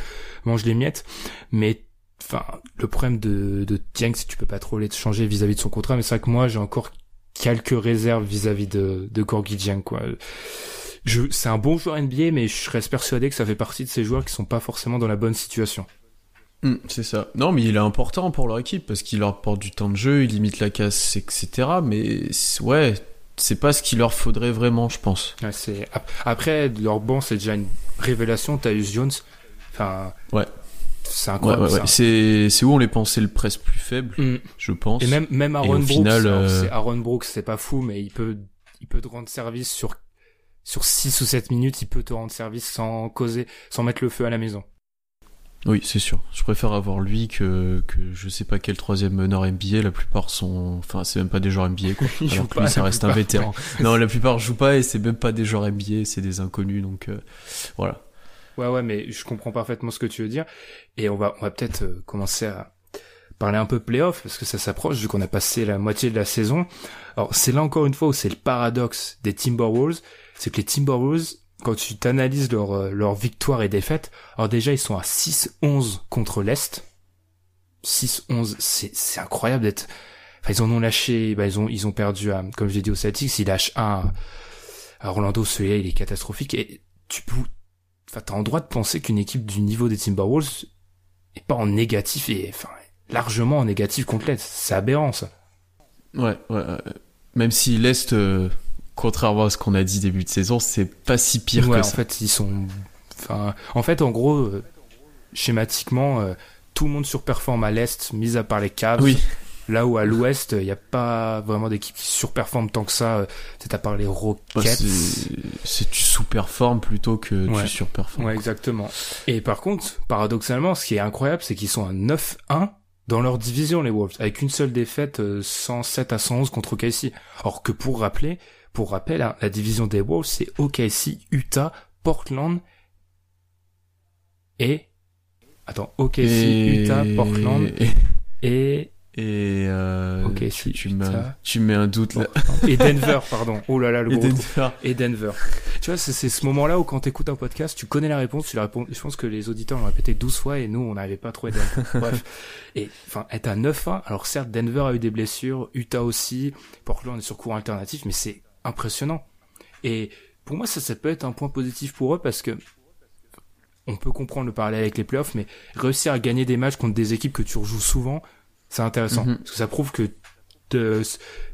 mangent les miettes. Mais, enfin, le problème de, de Dieng, c'est que tu peux pas trop les changer vis-à-vis de son contrat, mais c'est vrai que moi, j'ai encore quelques réserves vis-à-vis de, de Gorgui Dieng, quoi je, c'est un bon joueur NBA, mais je reste persuadé que ça fait partie de ces joueurs qui sont pas forcément dans la bonne situation. Mm, c'est ça. Non, mais il est important pour leur équipe parce qu'il leur apporte du temps de jeu, il limite la casse, etc. Mais ouais, c'est pas ce qu'il leur faudrait vraiment, je pense. Ouais, c'est, ap- après, leur banc, c'est déjà une révélation, Tyus Jones. Enfin. Ouais. C'est incroyable, ouais, ouais. ça. C'est c'est où on les pensait le presque plus faible, Mm. je pense. Et même, même Aaron Brooks, final, alors, euh, c'est Aaron Brooks, c'est pas fou, mais il peut, il peut te rendre service sur, sur 6 ou 7 minutes, il peut te rendre service sans causer, sans mettre le feu à la maison. Oui, c'est sûr. Je préfère avoir lui que, que je sais pas quel troisième meneur NBA. La plupart sont, enfin, c'est même pas des joueurs NBA, quoi. Joue Alors que pas, lui, ça reste un vétéran. non, la plupart jouent pas et c'est même pas des joueurs NBA, c'est des inconnus, donc, euh, voilà. Ouais, ouais, mais je comprends parfaitement ce que tu veux dire. Et on va, on va peut-être euh, commencer à parler un peu playoff, parce que ça s'approche, vu qu'on a passé la moitié de la saison. Alors, c'est là encore une fois où c'est le paradoxe des Timberwolves, c'est que les Timberwolves, quand tu t'analyses leur, euh, leur victoire et défaite, alors déjà, ils sont à 6-11 contre l'Est. 6-11, c'est, c'est incroyable d'être... Enfin, ils en ont lâché, bah, ils ont, ils ont perdu à, comme je l'ai dit aux Celtics, ils lâchent un à Orlando, celui-là, il est catastrophique. Et tu peux, enfin, t'as en droit de penser qu'une équipe du niveau des Timberwolves est pas en négatif et, enfin, largement en négatif contre l'Est. C'est aberrant, ça. Ouais, ouais, ouais. Même si l'Est, euh, contrairement à ce qu'on a dit début de saison, c'est pas si pire ouais, que en ça. fait, ils sont, enfin, en fait, en gros, euh, schématiquement, euh, tout le monde surperforme à l'Est, mis à part les Cavs. Oui. Là où à l'Ouest, il n'y a pas vraiment d'équipe qui surperforme tant que ça. euh, C'est à part les Bah, Rockets. c'est, c'est tu sous-performes plutôt que Ouais. tu surperformes. Ouais, exactement. Et par contre, paradoxalement, ce qui est incroyable, c'est qu'ils sont à 9-1 dans leur division, les Wolves, avec une seule défaite, euh, 107 à 111 contre OKC. Or que pour rappeler, pour rappel, hein, la division des Wolves, c'est OKC, Utah, Portland et... Attends, OKC, Et- Utah, Portland et... Et euh, Ok, tu, si, tu, Utah. mets, tu mets un doute là. et Denver, pardon. Oh là là, le Et gros trou. Denver. et Denver. Tu vois, c'est ce moment-là où quand t'écoutes un podcast, tu connais la réponse, tu la réponds. Je pense que les auditeurs l'ont répété 12 fois et nous, on n'arrivait pas à trouver Denver. Bref. Et, enfin, être à 9-1. Alors certes, Denver a eu des blessures, Utah aussi, Portland est sur cours alternatif, mais c'est impressionnant. Et pour moi, ça, ça peut être un point positif pour eux parce que on peut comprendre le parallèle avec les playoffs, mais réussir à gagner des matchs contre des équipes que tu rejoues souvent, c'est intéressant. Mhm. Parce que ça prouve que de,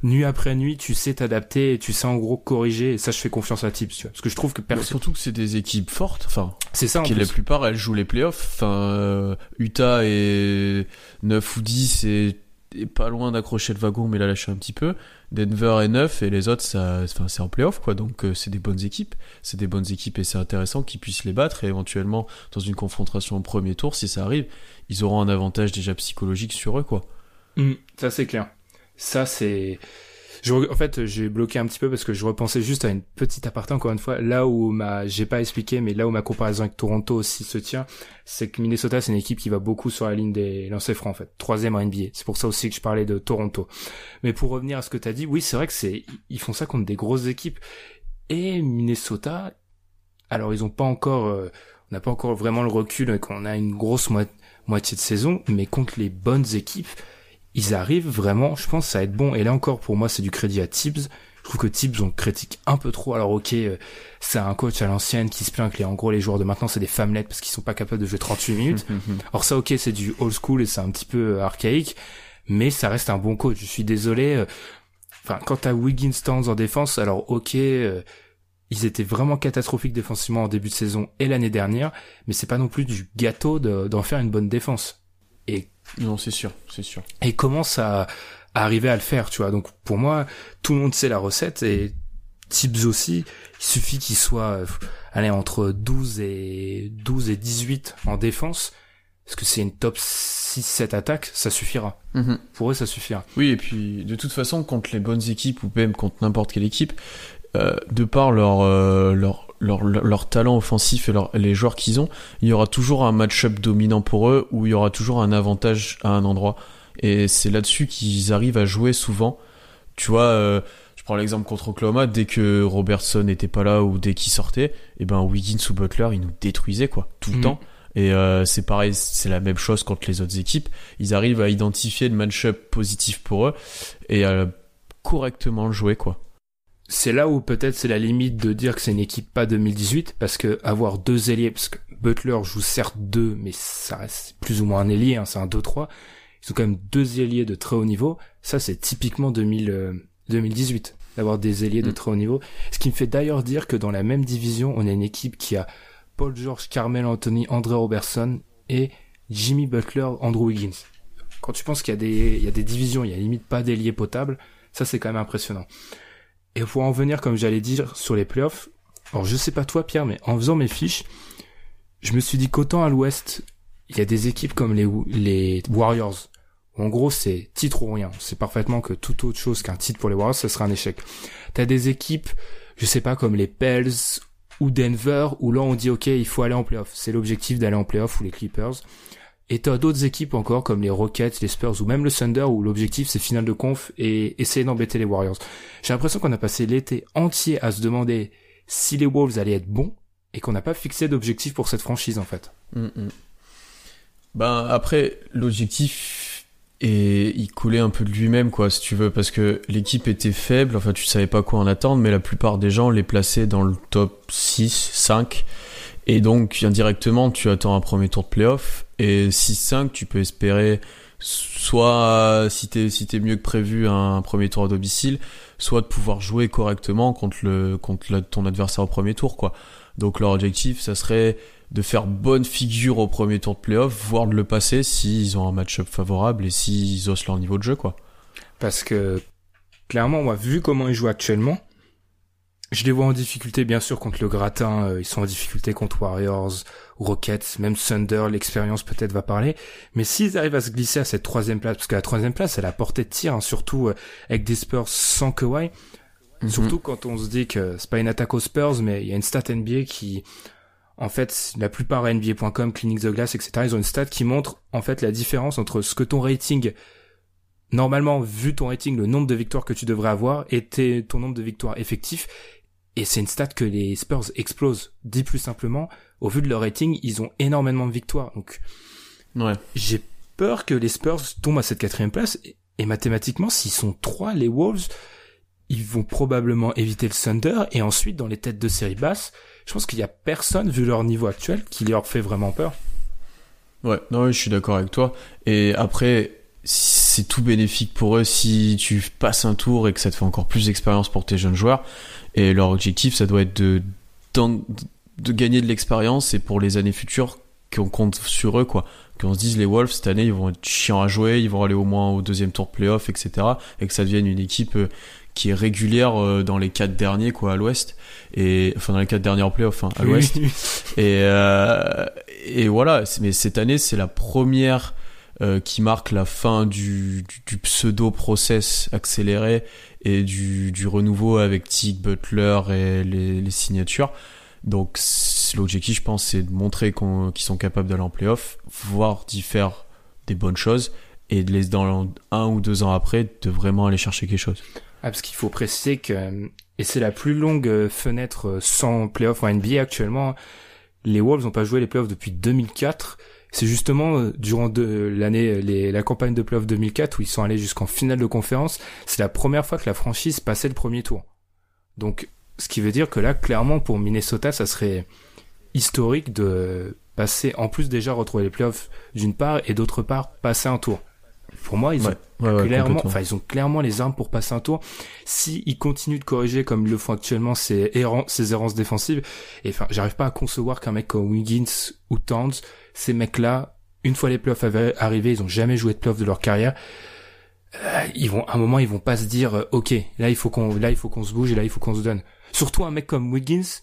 nuit après nuit, tu sais t'adapter et tu sais en gros corriger. Et ça, je fais confiance à Tips, tu vois. Parce que je trouve que Bah, personne. surtout que c'est des équipes fortes. Enfin, C'est ça en qui plus. la plupart elles jouent les playoffs. Enfin, euh, Utah est 9 ou 10 et pas loin d'accrocher le wagon, mais l'a lâché un petit peu. Denver est 9 et les autres, ça, c'est en playoff, quoi. Donc, euh, c'est des bonnes équipes. C'est des bonnes équipes et c'est intéressant qu'ils puissent les battre et éventuellement, dans une confrontation au premier tour, si ça arrive, ils auront un avantage déjà psychologique sur eux, quoi. Mm, ça, c'est clair. Ça, c'est, en fait, j'ai bloqué un petit peu parce que je repensais juste à une petite aparté encore une fois. Là où ma, j'ai pas expliqué, mais là où ma comparaison avec Toronto aussi se tient, c'est que Minnesota c'est une équipe qui va beaucoup sur la ligne des lancers francs en fait, troisième en NBA. C'est pour ça aussi que je parlais de Toronto. Mais pour revenir à ce que t'as dit, oui c'est vrai que c'est, ils font ça contre des grosses équipes. Et Minnesota, alors ils ont pas encore, euh, on n'a pas encore vraiment le recul qu'on a une grosse moitié de saison, mais contre les bonnes équipes ils arrivent vraiment, je pense, à être bon. Et là encore, pour moi, c'est du crédit à Tibbs. Je trouve que Tibbs, on critique un peu trop. Alors ok, euh, c'est un coach à l'ancienne qui se plaint que les, en gros les joueurs de maintenant c'est des femmelettes parce qu'ils sont pas capables de jouer 38 minutes. Alors ça ok, c'est du old school et c'est un petit peu euh, archaïque, mais ça reste un bon coach. Je suis désolé. Euh, enfin, quant à Wiggins Towns en défense, alors ok, ils étaient vraiment catastrophiques défensivement en début de saison et l'année dernière, mais c'est pas non plus du gâteau d'en faire une bonne défense. Et non, c'est sûr, c'est sûr. Et commence à, arriver à le faire, tu vois. Donc pour moi, tout le monde sait la recette et Tibbs aussi. Il suffit qu'il soit, allez, entre 12 et 12 et 18 en défense. Parce que c'est une top 6-7 attaque, ça suffira. Mhm. Pour eux, ça suffira. Oui, et puis de toute façon, contre les bonnes équipes ou même contre n'importe quelle équipe, euh, de par leur, euh, leur leur, leur, talent offensif et les joueurs qu'ils ont, il y aura toujours un match-up dominant pour eux où il y aura toujours un avantage à un endroit. Et c'est là-dessus qu'ils arrivent à jouer souvent. Tu vois, euh, je prends l'exemple contre Oklahoma, dès que Robertson n'était pas là ou dès qu'il sortait, et eh ben Wiggins ou Butler, ils nous détruisaient quoi, tout le mm. temps. Et euh, c'est pareil, c'est la même chose contre les autres équipes. Ils arrivent à identifier le match-up positif pour eux et à correctement le jouer quoi c'est là où peut-être c'est la limite de dire que c'est une équipe pas 2018 parce que avoir deux ailiers parce que Butler joue certes deux mais ça reste plus ou moins un ailier hein, c'est un 2-3 ils ont quand même deux ailiers de très haut niveau. Ça c'est typiquement 2000, 2018 euh, d'avoir des ailiers de mm. très haut niveau. Ce qui me fait d'ailleurs dire que dans la même division on a une équipe qui a Paul George, Carmel Anthony, André Robertson et Jimmy Butler, Andrew Wiggins. Quand tu penses qu'il y a des il y a des divisions il y a limite pas d'ailiers potables ça c'est quand même impressionnant et pour en venir, comme j'allais dire, sur les playoffs, alors je sais pas toi Pierre, mais en faisant mes fiches, je me suis dit qu'autant à l'ouest, il y a des équipes comme les, Warriors, en gros c'est titre ou rien. C'est parfaitement que toute autre chose qu'un titre pour les Warriors, ce sera un échec. T'as des équipes, je sais pas, comme les Pels ou Denver, où là on dit ok, il faut aller en playoff. C'est l'objectif d'aller en playoff ou les Clippers. Et t'as d'autres équipes encore comme les Rockets, les Spurs ou même le Thunder où l'objectif c'est finale de conf et essayer d'embêter les Warriors. J'ai l'impression qu'on a passé l'été entier à se demander si les Wolves allaient être bons et qu'on n'a pas fixé d'objectif pour cette franchise en fait. Mm, mm. Ben après l'objectif et il coulait un peu de lui-même quoi si tu veux parce que l'équipe était faible, enfin tu savais pas quoi en attendre mais la plupart des gens les plaçaient dans le top 6, 5 et donc, indirectement, tu attends un premier tour de playoff. Et 6-5, tu peux espérer soit, si t'es si es mieux que prévu, un premier tour à domicile, soit de pouvoir jouer correctement contre, le, contre ton adversaire au premier tour. quoi. Donc leur objectif, ça serait de faire bonne figure au premier tour de playoff, voire de le passer s'ils ont un match-up favorable et s'ils osent leur niveau de jeu. quoi. Parce que, clairement, moi, vu comment ils jouent actuellement, je les vois en difficulté, bien sûr, contre le gratin. Euh, ils sont en difficulté contre Warriors, Rockets, même Thunder. L'expérience peut-être va parler. Mais s'ils arrivent à se glisser à cette troisième place, parce que la troisième place, elle a portée de tir, hein, surtout euh, avec des Spurs sans Kawhi. Mhm. Surtout quand on se dit que c'est pas une attaque aux Spurs, mais il y a une stat NBA qui, en fait, la plupart NBA.com, Clinic the Glass, etc., ils ont une stat qui montre, en fait, la différence entre ce que ton rating normalement, vu ton rating, le nombre de victoires que tu devrais avoir et ton nombre de victoires effectifs et c'est une stat que les Spurs explosent. Dit plus simplement, au vu de leur rating, ils ont énormément de victoires. Donc, ouais. j'ai peur que les Spurs tombent à cette quatrième place. Et, mathématiquement, s'ils sont trois, les Wolves, ils vont probablement éviter le Thunder. Et ensuite, dans les têtes de série basse, je pense qu'il y a personne, vu leur niveau actuel, qui leur fait vraiment peur. Ouais, non, je suis d'accord avec toi. Et après, c'est tout bénéfique pour eux si tu passes un tour et que ça te fait encore plus d'expérience pour tes jeunes joueurs. Et leur objectif, ça doit être de, de, gagner de l'expérience et pour les années futures, qu'on compte sur eux, quoi. Qu'on se dise les Wolves cette année ils vont être chiants à jouer, ils vont aller au moins au deuxième tour de playoff, etc. Et que ça devienne une équipe euh, qui est régulière euh, dans les quatre derniers, quoi, à l'Ouest. Et enfin dans les quatre derniers en playoff, hein, à l'Ouest. Et euh, et voilà. Mais cette année c'est la première euh, qui marque la fin du, du, du pseudo process accéléré et du, du renouveau avec Tig Butler et les, les signatures. Donc l'objectif, je pense, c'est de montrer qu'ils sont capables d'aller en playoff, voire d'y faire des bonnes choses, et de les dans un ou deux ans après de vraiment aller chercher quelque chose. Ah, parce qu'il faut préciser que, euh, et c'est la plus longue euh, fenêtre sans playoff en NBA actuellement, les Wolves n'ont pas joué les playoffs depuis 2004. C'est justement euh, durant de- l'année, euh, la campagne de playoffs 2004 où ils sont allés jusqu'en finale de conférence, c'est la première fois que la franchise passait le premier tour. Donc, ce qui veut dire que là, clairement, pour Minnesota, ça serait historique de passer, en plus déjà retrouver les playoffs d'une part, et d'autre part, passer un tour. Pour moi, ils ont Ouais, ouais, ouais, clairement, enfin ils ont clairement les armes pour passer un tour. Si ils continuent de corriger comme ils le font actuellement ces errances, ces errances défensives, et enfin j'arrive pas à concevoir qu'un mec comme Wiggins ou Towns, ces mecs-là, une fois les playoffs arrivés, ils ont jamais joué de playoffs de leur carrière. euh, ils vont, à un moment, ils vont pas se dire, euh, ok, là il faut qu'on, là il faut qu'on se bouge et là il faut qu'on se donne. Surtout un mec comme Wiggins,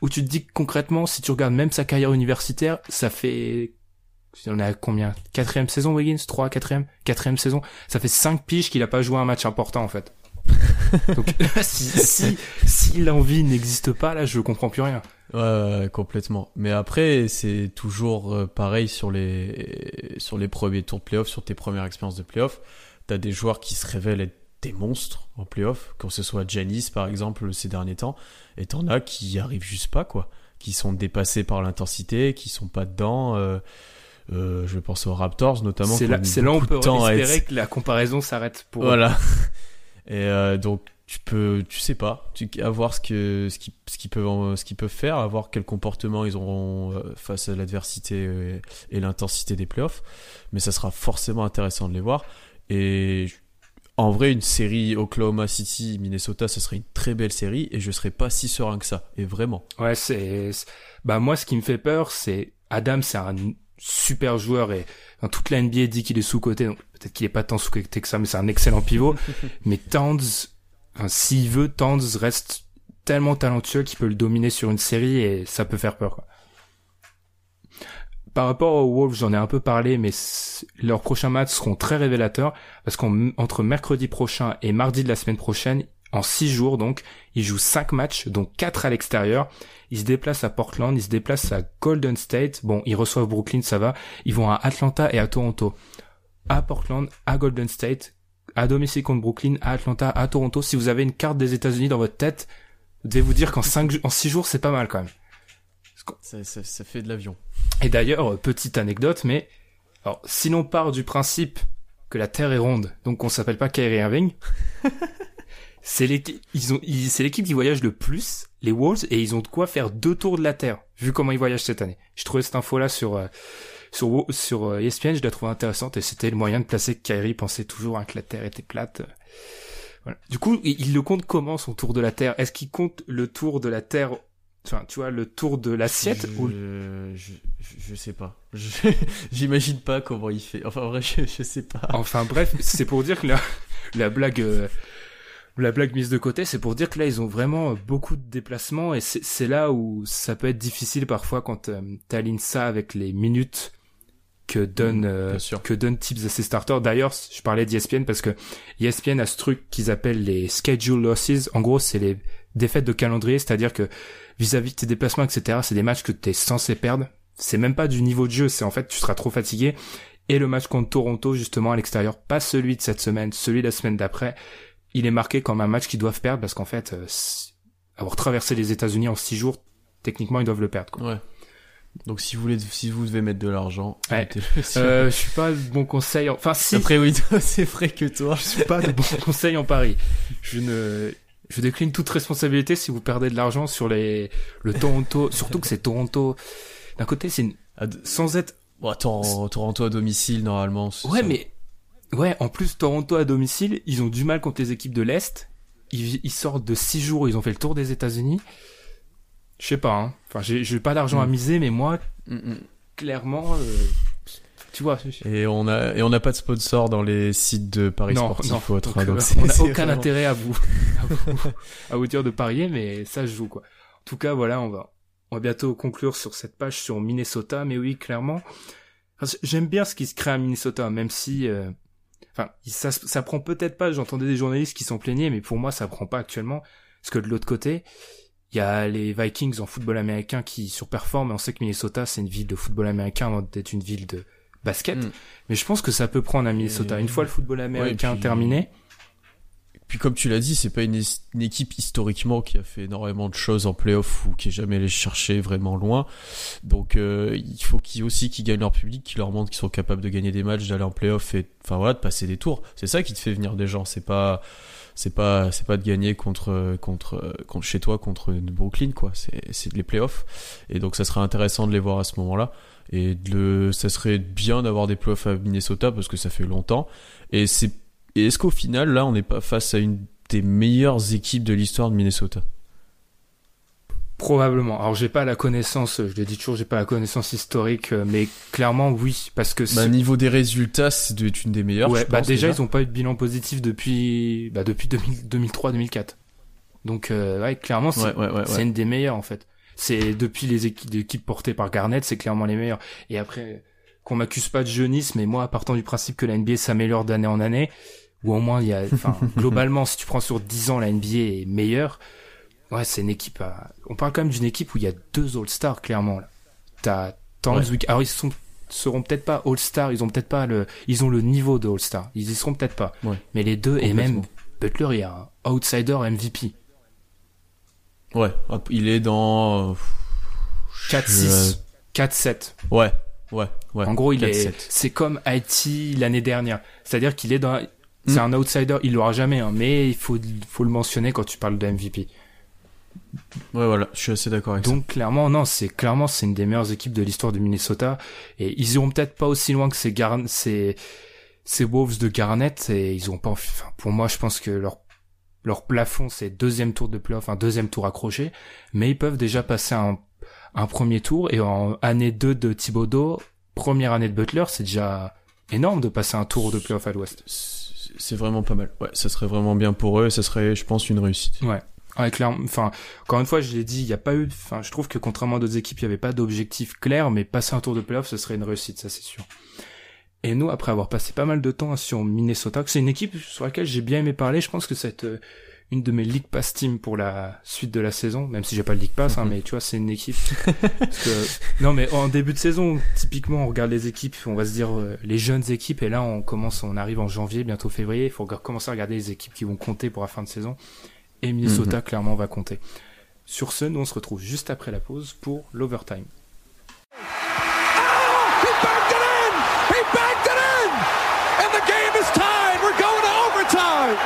où tu te dis que concrètement, si tu regardes même sa carrière universitaire, ça fait on à combien? Quatrième saison Wiggins? Trois, quatrième? Quatrième saison? Ça fait cinq piges qu'il a pas joué un match important en fait. Donc si, si, si l'envie n'existe pas, là je comprends plus rien. Ouais, complètement. Mais après, c'est toujours euh, pareil sur les sur les premiers tours de playoff, sur tes premières expériences de playoff. T'as des joueurs qui se révèlent être des monstres en playoff, que ce soit Janis par exemple ces derniers temps, et t'en as qui y arrivent juste pas quoi, qui sont dépassés par l'intensité, qui sont pas dedans. Euh, euh, je pense aux Raptors notamment. C'est là, là où on peut être- espérer que la comparaison s'arrête pour. Voilà. Et euh, donc tu peux, tu sais pas, tu à voir ce que ce qu'ils ce qu'ils peuvent en- ce qu'ils peuvent faire, à voir quel comportement ils auront euh, face à l'adversité euh, et, l'intensité des playoffs. Mais ça sera forcément intéressant de les voir. Et en vrai, une série Oklahoma City Minnesota, ce serait une très belle série et je serais pas si serein que ça. Et vraiment. Ouais, c'est, bah moi ce qui me fait peur, c'est Adam, c'est un super joueur et toute la NBA dit qu'il est sous côté, donc peut-être qu'il est pas tant sous côté que ça, mais c'est un excellent pivot. mais Towns, s'il veut, Towns reste tellement talentueux qu'il peut le dominer sur une série et ça peut faire peur. Par rapport aux Wolves, j'en ai un peu parlé, mais leurs prochains matchs seront très révélateurs parce qu'entre mercredi prochain et mardi de la semaine prochaine, en six jours donc, ils jouent cinq matchs, dont quatre à l'extérieur. Ils se déplacent à Portland, ils se déplacent à Golden State. Bon, ils reçoivent Brooklyn, ça va. Ils vont à Atlanta et à Toronto. À Portland, à Golden State, à domicile contre Brooklyn, à Atlanta, à Toronto. Si vous avez une carte des États-Unis dans votre tête, vous devez vous dire qu'en cinq, en six jours, c'est pas mal quand même. Ça, ça, ça fait de l'avion. Et d'ailleurs, euh, petite anecdote, mais alors, si l'on part du principe que la Terre est ronde, donc qu'on s'appelle pas Kyrie Irving, c'est l'équipe, ils ont, ils- c'est l'équipe qui voyage le plus, les Wolves, et ils ont de quoi faire deux tours de la Terre, vu comment ils voyagent cette année. Je trouvais cette info-là sur euh, sur sur euh, ESPN, je la trouvais intéressante, et c'était le moyen de placer que Kyrie pensait toujours hein, que la Terre était plate. Voilà. Du coup, il, le compte comment son tour de la Terre? Est-ce qu'il compte le tour de la Terre, enfin, tu vois, le tour de l'assiette je, ou je, je, sais pas. J'imagine pas comment il fait. Enfin, en vrai, je, je sais pas. Enfin bref, c'est pour dire que la, la blague, euh, la blague mise de côté, c'est pour dire que là ils ont vraiment beaucoup de déplacements et c'est c'est là où ça peut être difficile parfois quand euh, t'alignes ça avec les minutes que donne euh, bien sûr. que donne Tips à ses starters. D'ailleurs, je parlais d'ESPN parce que ESPN a ce truc qu'ils appellent les schedule losses. En gros, c'est les défaites de calendrier, c'est-à-dire que vis-à-vis de tes déplacements, etc., c'est des matchs que t'es censé perdre. C'est même pas du niveau de jeu, c'est en fait tu seras trop fatigué. Et le match contre Toronto, justement, à l'extérieur, pas celui de cette semaine, celui de la semaine d'après, il est marqué comme un match qu'ils doivent perdre parce qu'en fait, euh, avoir traversé les États-Unis en six jours, techniquement, ils doivent le perdre. Quoi. Ouais. Donc si vous voulez, si vous devez mettre de l'argent, Ouais. Euh, je suis pas de bon conseil. en- Enfin, si, Après oui, c'est vrai que toi. je suis pas de bon conseil en Paris. Je ne, je décline toute responsabilité si vous perdez de l'argent sur les, le Toronto, surtout que c'est Toronto. D'un côté, c'est une, Ah, sans être, Bon, Toronto, Toronto à domicile normalement. ouais, ça. mais, ouais, en plus, Toronto à domicile, ils ont du mal contre les équipes de l'Est. Ils, ils sortent de six jours, ils ont fait le tour des États-Unis. Je sais pas, hein. Enfin, j'ai, j'ai pas d'argent à Mm. miser, mais moi, Mm, mm. clairement, euh, tu vois. Et on a et on n'a pas de sponsor dans les sites de paris Non, sportifs non. ou autres. hein, euh, on n'a aucun vraiment- intérêt à vous, à vous, à vous dire de parier, mais ça se joue quoi. En tout cas, voilà, on va, on va bientôt conclure sur cette page sur Minnesota, mais oui, clairement, Enfin, j'aime bien ce qui se crée à Minnesota, même si, euh, enfin, ça, ça prend peut-être pas. J'entendais des journalistes qui s'en plaignaient, mais pour moi, ça prend pas actuellement, parce que de l'autre côté, il y a les Vikings en football américain qui surperforment, on sait que Minnesota, c'est une ville de football américain avant d'être une ville de basket. Mm. Mais je pense que ça peut prendre à Minnesota. Et- Une fois le football américain puis- terminé, Puis comme tu l'as dit, c'est pas une, équipe historiquement qui a fait énormément de choses en playoff ou qui est jamais allé chercher vraiment loin. Donc euh, il faut qu'ils aussi qu'ils gagnent leur public, qu'ils leur montrent qu'ils sont capables de gagner des matchs, d'aller en playoff et enfin voilà, de passer des tours. C'est ça qui te fait venir des gens. C'est pas c'est pas c'est pas de gagner contre contre contre chez toi contre Brooklyn quoi. C'est c'est les playoffs et donc ça serait intéressant de les voir à ce moment-là. Et ça serait bien d'avoir des playoffs à Minnesota parce que ça fait longtemps. Et c'est et est-ce qu'au final, là, on n'est pas face à une des meilleures équipes de l'histoire de Minnesota? Probablement. Alors j'ai pas la connaissance, je l'ai dit toujours, j'ai pas la connaissance historique, euh, mais clairement oui, parce que Bah, niveau des résultats, c'est une des meilleures. ouais, je bah pense, déjà, ils ont pas eu de bilan positif depuis bah depuis 2003-2004. Donc euh, ouais, clairement c'est Ouais, ouais, une des meilleures en fait. C'est depuis les équipes, portées par Garnett, c'est clairement les meilleures. Et après qu'on m'accuse pas de jeunisme, mais moi partant du principe que la NBA s'améliore d'année en année, ou au moins il y a, enfin globalement si tu prends sur 10 ans la NBA est meilleure. Ouais, c'est une équipe. à- On parle quand même d'une équipe où il y a deux All-Stars clairement. T'as Ouais. Alors ils sont seront peut-être pas All-Stars, ils ont peut-être pas le, ils ont le niveau de All-Star, ils y seront peut-être pas. Ouais. Mais les deux et même Butler, il y a un outsider MVP. Ouais, hop, il est dans. euh, 4-6, 4-7. Ouais, ouais, ouais. en gros, il 4-7. est, c'est comme Haïti l'année dernière. C'est-à-dire qu'il est dans, Mm. c'est un outsider, il l'aura jamais, hein, mais il faut, faut le mentionner quand tu parles de MVP. Ouais, voilà, je suis assez d'accord avec Donc clairement, non, c'est clairement c'est une des meilleures équipes de l'histoire du Minnesota et ils iront peut-être pas aussi loin que ces ces ces Wolves de Garnett et ils ont pas. Enfin, pour moi, je pense que leur leur plafond c'est deuxième tour de playoff, un deuxième tour accroché, mais ils peuvent déjà passer un un premier tour et en année 2 de Thibodeau, première année de Butler, c'est déjà énorme de passer un tour de playoff à l'Ouest. ça. C'est vraiment pas mal. Ouais, ça serait vraiment bien pour eux ça serait, je pense, une réussite. Ouais. Ouais, clairement. Enfin, encore une fois, je l'ai dit, il n'y a pas eu. Enfin, je trouve que contrairement à d'autres équipes, il n'y avait pas d'objectif clair, mais passer un tour de playoff, ce serait une réussite, ça c'est sûr. Et nous, après avoir passé pas mal de temps sur Minnesota, c'est une équipe sur laquelle j'ai bien aimé parler, je pense que c'est euh, une de mes League Pass teams pour la suite de la saison, même si j'ai pas le League Pass, hein, Mhm. mais tu vois, c'est une équipe. parce que- non, mais en début de saison, typiquement, on regarde les équipes, on va se dire euh, les jeunes équipes, et là, on commence, on arrive en janvier, bientôt février, il faut commencer à regarder les équipes qui vont compter pour la fin de saison. Et Minnesota, clairement, va compter. Sur ce, nous, on se retrouve juste après la pause pour l'overtime. He backed it in! He backed it in! And the game is tied! We're going to overtime!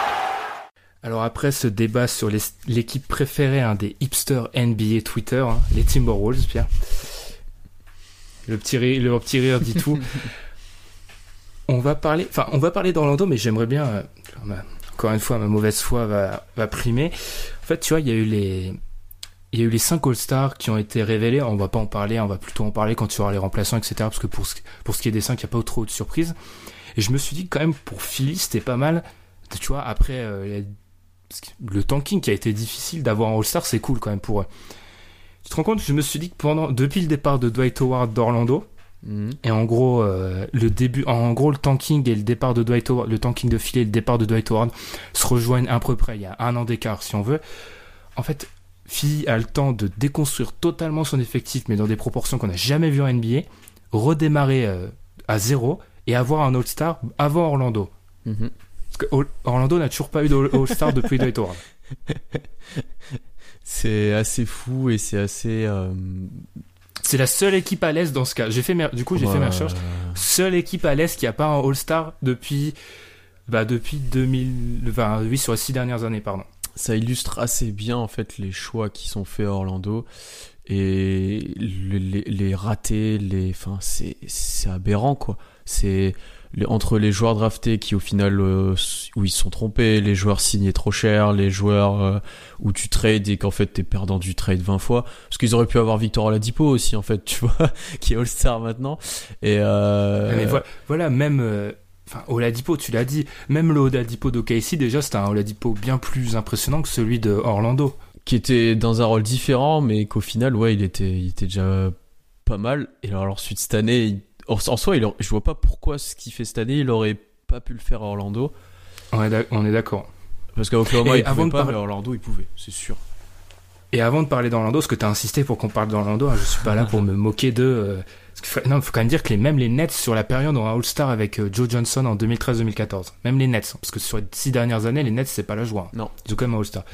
Alors après ce débat sur l'équipe préférée hein, des hipsters NBA Twitter, hein, les Timberwolves, Pierre. Le petit rire, le petit rire dit tout. on va parler, enfin on va parler d'Orlando, mais j'aimerais bien, euh, encore une fois, ma mauvaise foi va, va primer. En fait, tu vois, il y a eu les, il y a eu les 5 All-Stars qui ont été révélés. On va pas en parler, on va plutôt en parler quand tu auras les remplaçants, etc. Parce que pour ce, pour ce qui est des 5, il n'y a pas trop de surprises. Et je me suis dit quand même pour Philly, c'était pas mal. Tu vois, après euh, le tanking qui a été difficile d'avoir en All-Star, c'est cool quand même pour eux. Tu te rends compte, je me suis dit que pendant, depuis le départ de Dwight Howard d'Orlando, Mhm. et en gros, euh, le début, en gros, le tanking et le départ de Dwight Howard, le tanking de Philly et le départ de Dwight Howard se rejoignent à peu près. Il y a un an d'écart, si on veut. En fait, Philly a le temps de déconstruire totalement son effectif, mais dans des proportions qu'on n'a jamais vues en NBA, redémarrer euh, à zéro et avoir un All-Star avant Orlando. Mhm. Parce que Or- Orlando n'a toujours pas eu d'All-Star depuis Dwight Howard. C'est assez fou et c'est assez. euh, C'est la seule équipe à l'Est dans ce cas. J'ai fait mes- du coup, j'ai fait mes recherches. Seule équipe à l'Est qui a pas un All-Star depuis, bah, depuis 2000, enfin, oui, sur les six dernières années, pardon. ça illustre assez bien en fait les choix qui sont faits à Orlando et le- les, les ratés, les, enfin c'est c'est aberrant quoi. C'est les, entre les joueurs draftés qui au final euh, où ils se sont trompés, les joueurs signés trop cher, les joueurs euh, où tu trades et qu'en fait t'es perdant du trade 20 fois, parce qu'ils auraient pu avoir Victor Oladipo aussi en fait, tu vois, qui est All-Star maintenant. Et euh, Mais voilà, voilà, même euh, enfin Oladipo, tu l'as dit, même le Oladipo d'OKC déjà c'était un Oladipo bien plus impressionnant que celui de Orlando. qui était dans un rôle différent, mais qu'au final, ouais, il était, il était déjà pas mal. Et alors ensuite cette année, il- en, en soi, il, aurait- je vois pas pourquoi ce qu'il fait cette année, il aurait pas pu le faire à Orlando. On est d'accord. Parce qu'à Oklahoma, Et il pouvait de pas, parler- mais à Orlando, il pouvait, c'est sûr. Et avant de parler d'Orlando, parce que t'as insisté pour qu'on parle d'Orlando, hein, je suis pas là pour me moquer d'eux. euh, parce que faut- non, quand même dire que les, même les Nets sur la période ont un All-Star avec euh, Joe Johnson en 2013-2014. Même les Nets, hein, parce que sur les six dernières années, les Nets c'est pas la joie. hein. Non. Ils ont quand même un All-Star.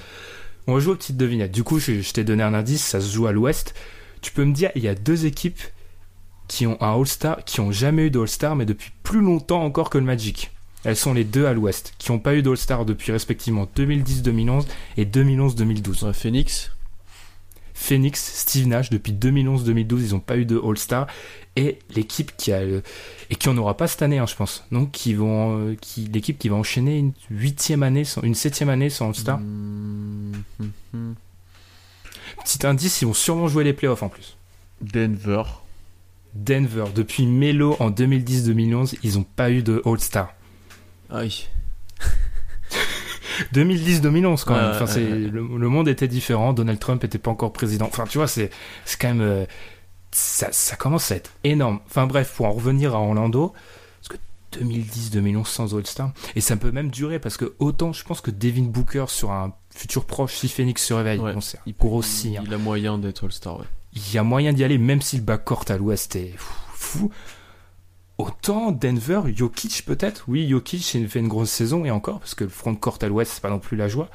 On va jouer aux petites devinettes. Du coup, je, je t'ai donné un indice, ça se joue à l'Ouest. Tu peux me dire, il y a deux équipes qui ont un All-Star, qui ont jamais eu de All-Star, mais depuis plus longtemps encore que le Magic. Elles sont les deux à l'Ouest, qui ont pas eu d'All-Star depuis respectivement 2010-2011 et 2011-2012. Ouais, Phoenix, Phoenix, Steve Nash, depuis 2011-2012, ils n'ont pas eu de All-Star. Et l'équipe qui a et qui en aura pas cette année, hein, je pense. Donc qui vont, euh, qui l'équipe qui va enchaîner une huitième année, sans, une septième année sans All-Star. Hmm, hmm, hmm. Petit indice, ils vont sûrement jouer les playoffs en plus. Denver. Denver, depuis Melo en 2010-2011, ils n'ont pas eu de All-Star. Aïe. 2010-2011 quand même. Enfin, c'est le, le monde était différent. Donald Trump était pas encore président. Enfin, tu vois, c'est c'est quand même euh, ça, ça commence à être énorme. Enfin bref, pour en revenir à Orlando, parce que 2010-2011 sans All-Star et ça peut même durer parce que autant je pense que Devin Booker sur un futur proche si Phoenix se réveille, Ouais. bon, c'est Il grossi. hein. Il a moyen d'être All-Star, ouais. Il y a moyen d'y aller même si le backcourt à l'Ouest est fou. Autant Denver, Jokic peut-être? Oui, Jokic fait une grosse saison et encore parce que le front court à l'Ouest c'est pas non plus la joie.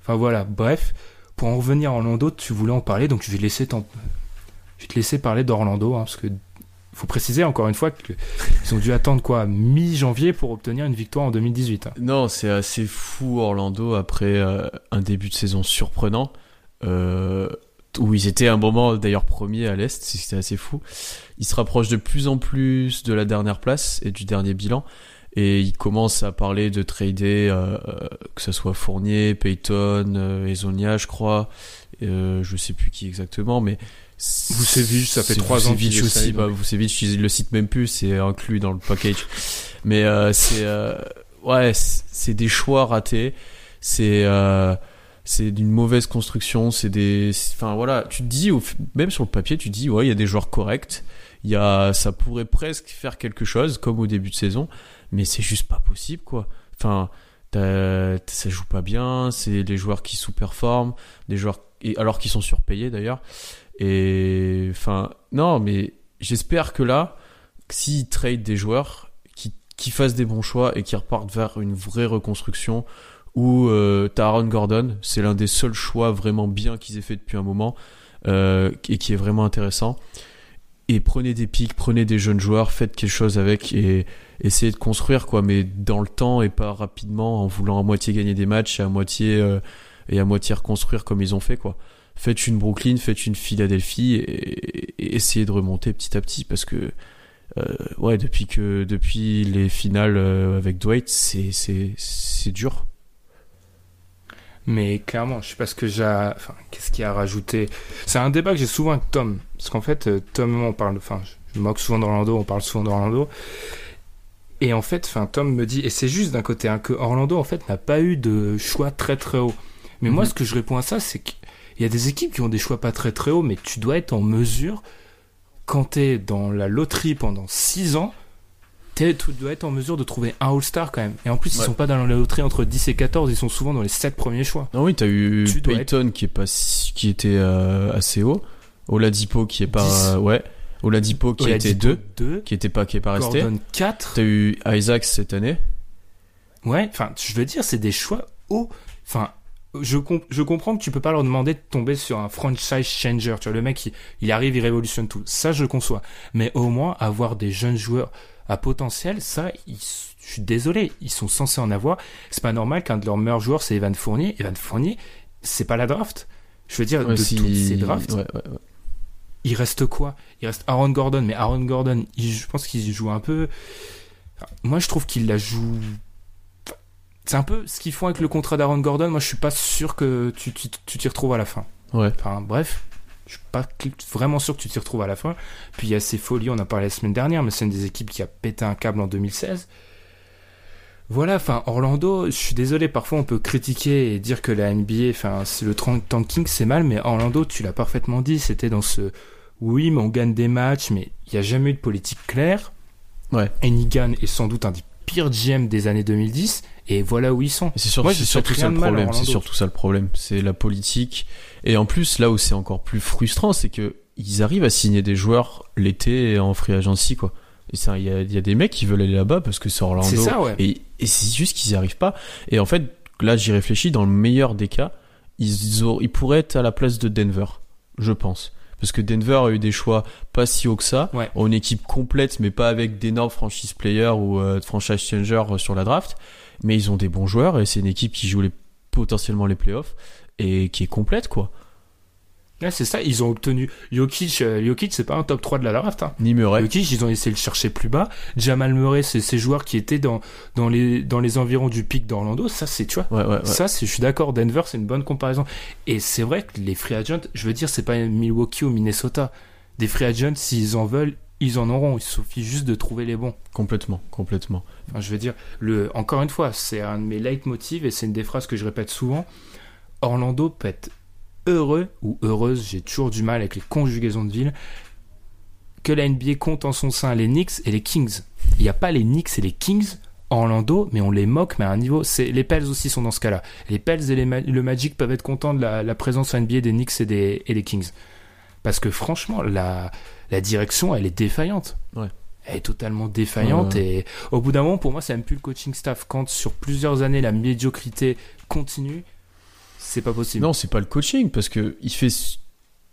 Enfin voilà, bref, pour en revenir à Orlando, tu voulais en parler donc je vais laisser je te laisser parler d'Orlando hein, parce que faut préciser encore une fois qu'ils ont dû attendre quoi mi-janvier pour obtenir une victoire en 2018. hein. Non, c'est assez fou Orlando après euh, un début de saison surprenant. Euh, où ils étaient à un moment d'ailleurs premiers à l'Est, c'était assez fou. Ils se rapprochent de plus en plus de la dernière place et du dernier bilan. Et ils commencent à parler de trader, euh, euh, que ce soit Fournier, Payton, euh, Ezonia, je crois. Euh, je sais plus qui exactement, mais. Vucevic, ça fait trois ans Vucevic aussi, bah. Vucevic, ils le citent même plus, c'est inclus dans le package. Mais euh, c'est. euh, ouais, c'est c'est des choix ratés. C'est. C'est d'une mauvaise construction, c'est des, enfin voilà, tu te dis, même sur le papier, tu te dis, ouais, il y a des joueurs corrects, il y a, ça pourrait presque faire quelque chose, comme au début de saison, mais c'est juste pas possible, quoi. Enfin, ça joue pas bien, c'est des joueurs qui sous-performent, des joueurs, alors qu'ils sont surpayés d'ailleurs, et enfin, non, mais j'espère que là, s'ils trade des joueurs, qui fassent des bons choix et qui repartent vers une vraie reconstruction, où euh, t'as Aaron Gordon, c'est l'un des seuls choix vraiment bien qu'ils aient fait depuis un moment euh, et qui est vraiment intéressant. Et prenez des pics, prenez des jeunes joueurs, faites quelque chose avec et essayez de construire quoi, mais dans le temps et pas rapidement en voulant à moitié gagner des matchs et à moitié euh, et à moitié reconstruire comme ils ont fait quoi. Faites une Brooklyn, faites une Philadelphie et, et essayez de remonter petit à petit parce que euh, ouais depuis que depuis les finales euh, avec Dwight c'est c'est c'est dur. Mais clairement, je sais pas ce que j'ai. Enfin, qu'est-ce qu'il y a à rajouter C'est un débat que j'ai souvent avec Tom. Parce qu'en fait, euh, Tom et moi, on parle. Enfin, je me moque souvent d'Orlando, on parle souvent d'Orlando. Et en fait, enfin, Tom me dit, et c'est juste d'un côté, hein, que Orlando, en fait, n'a pas eu de choix très très haut. Mais moi, Mhm. ce que je réponds à ça, c'est qu'il y a des équipes qui ont des choix pas très très hauts, mais tu dois être en mesure, quand t'es dans la loterie pendant 6 ans, tu dois être en mesure de trouver un All-Star quand même. Et en plus, ils Ouais. sont pas dans la loterie entre 10 et 14, ils sont souvent dans les 7 premiers choix. Non oui, t'as eu Tu dois Peyton qui est pas qui était euh, assez haut, Oladipo qui est pas 10. euh, ouais, Oladipo qui était 2, 2, qui était pas qui est pas resté. Gordon 4. T'as eu Isaac cette année. Ouais, enfin, je veux dire, c'est des choix hauts. Enfin, je, com- je comprends que tu peux pas leur demander de tomber sur un franchise changer. Tu vois, le mec, il, il arrive, il révolutionne tout. Ça, je le conçois. Mais au moins, avoir des jeunes joueurs à potentiel, ça, ils- je suis désolé, ils sont censés en avoir. C'est pas normal qu'un de leurs meilleurs joueurs, c'est Evan Fournier. Evan Fournier, c'est pas la draft. Je veux dire, Ouais, de si- toutes ces drafts, ouais, ouais, ouais. il reste quoi? Il reste Aaron Gordon, mais Aaron Gordon, il- je pense qu'il joue un peu. Moi, je trouve qu'il la joue. C'est un peu ce qu'ils font avec le contrat d'Aaron Gordon. Moi, je suis pas sûr que tu tu- tu t'y retrouves à la fin. Ouais. Enfin, bref. Je suis pas vraiment sûr que tu t'y retrouves à la fin. Puis il y a ces folies, on en a parlé la semaine dernière, mais c'est une des équipes qui a pété un câble en 2016. Voilà, enfin, Orlando, je suis désolé, parfois on peut critiquer et dire que la NBA, enfin, c'est le tanking, c'est mal, mais Orlando, tu l'as parfaitement dit, c'était dans ce oui, mais on gagne des matchs, mais il n'y a jamais eu de politique claire. Ouais. Enigan est sans doute un des pires GM des années 2010, et voilà où ils sont. C'est sur- surtout ça le problème. C'est surtout ça le problème. C'est la politique. Et en plus, là où c'est encore plus frustrant, c'est que ils arrivent à signer des joueurs l'été en free agency, quoi. Il y a, il y a des mecs qui veulent aller là-bas parce que c'est Orlando. Ça, ouais. Et, et c'est juste qu'ils n'y arrivent pas. Et en fait, là, j'y réfléchis. Dans le meilleur des cas, ils, ils pourraient être à la place de Denver, je pense. Parce que Denver a eu des choix pas si hauts que ça, Ouais. une équipe complète, mais pas avec d'énormes franchise players ou euh, franchise changers euh, sur la draft. Mais ils ont des bons joueurs et c'est une équipe qui joue les, potentiellement les playoffs et qui est complète, quoi. Ouais, c'est ça, ils ont obtenu Jokic, euh, Jokic c'est pas un top 3 de la draft, hein. Ni Murray. Jokic, ils ont essayé de le chercher plus bas. Jamal Murray, c'est ces joueurs qui étaient dans, dans, les, dans les environs du pic d'Orlando. Ça, c'est, tu vois, Ouais, ouais, ouais. ça, c'est, je suis d'accord. Denver, c'est une bonne comparaison. Et c'est vrai que les free agents, je veux dire, c'est pas Milwaukee ou Minnesota. Des free agents, s'ils en veulent, ils en auront. Il suffit juste de trouver les bons. Complètement, complètement. Enfin, je veux dire, le, encore une fois, c'est un de mes leitmotivs et c'est une des phrases que je répète souvent. Orlando peut être heureux ou heureuse, j'ai toujours du mal avec les conjugaisons de ville, que la NBA compte en son sein les Knicks et les Kings. Il n'y a pas les Knicks et les Kings à Orlando, mais on les moque, mais à un niveau. C'est, les Pels aussi sont dans ce cas-là. Les Pels et les le Magic peuvent être contents de la, la présence en NBA des Knicks et des, et des Kings. Parce que franchement, la, la direction, elle est défaillante. Ouais. Elle est totalement défaillante Ouais, et au bout d'un moment, pour moi, c'est même plus le coaching staff. Quand sur plusieurs années, la médiocrité continue, c'est pas possible. Non, c'est pas le coaching parce que il fait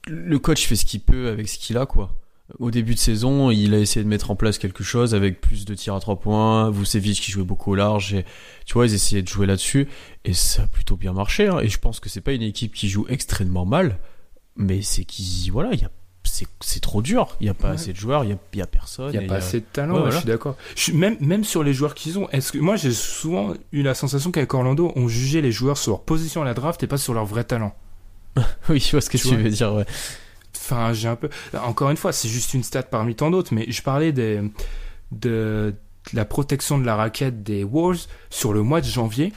le coach fait ce qu'il peut avec ce qu'il a quoi. Au début de saison, il a essayé de mettre en place quelque chose avec plus de tirs à trois points, Vucevic qui jouait beaucoup au large et tu vois, ils essayaient de jouer là-dessus et ça a plutôt bien marché hein. et je pense que c'est pas une équipe qui joue extrêmement mal, mais c'est qui voilà, il y a c'est trop dur, il y a pas Ouais. assez de joueurs, il y a personne Il n'y a pas assez de talent, ouais, ouais, voilà. je suis d'accord. Même, même sur les joueurs qu'ils ont, est-ce que moi j'ai souvent eu la sensation qu'avec Orlando, on jugeait les joueurs sur leur position à la draft et pas sur leur vrai talent. Oui, je vois ce que Tu veux dire ouais. Enfin, j'ai un peu. Encore une fois, c'est juste une stat parmi tant d'autres, mais je parlais des, de la protection de la raquette des Wolves sur le mois de janvier.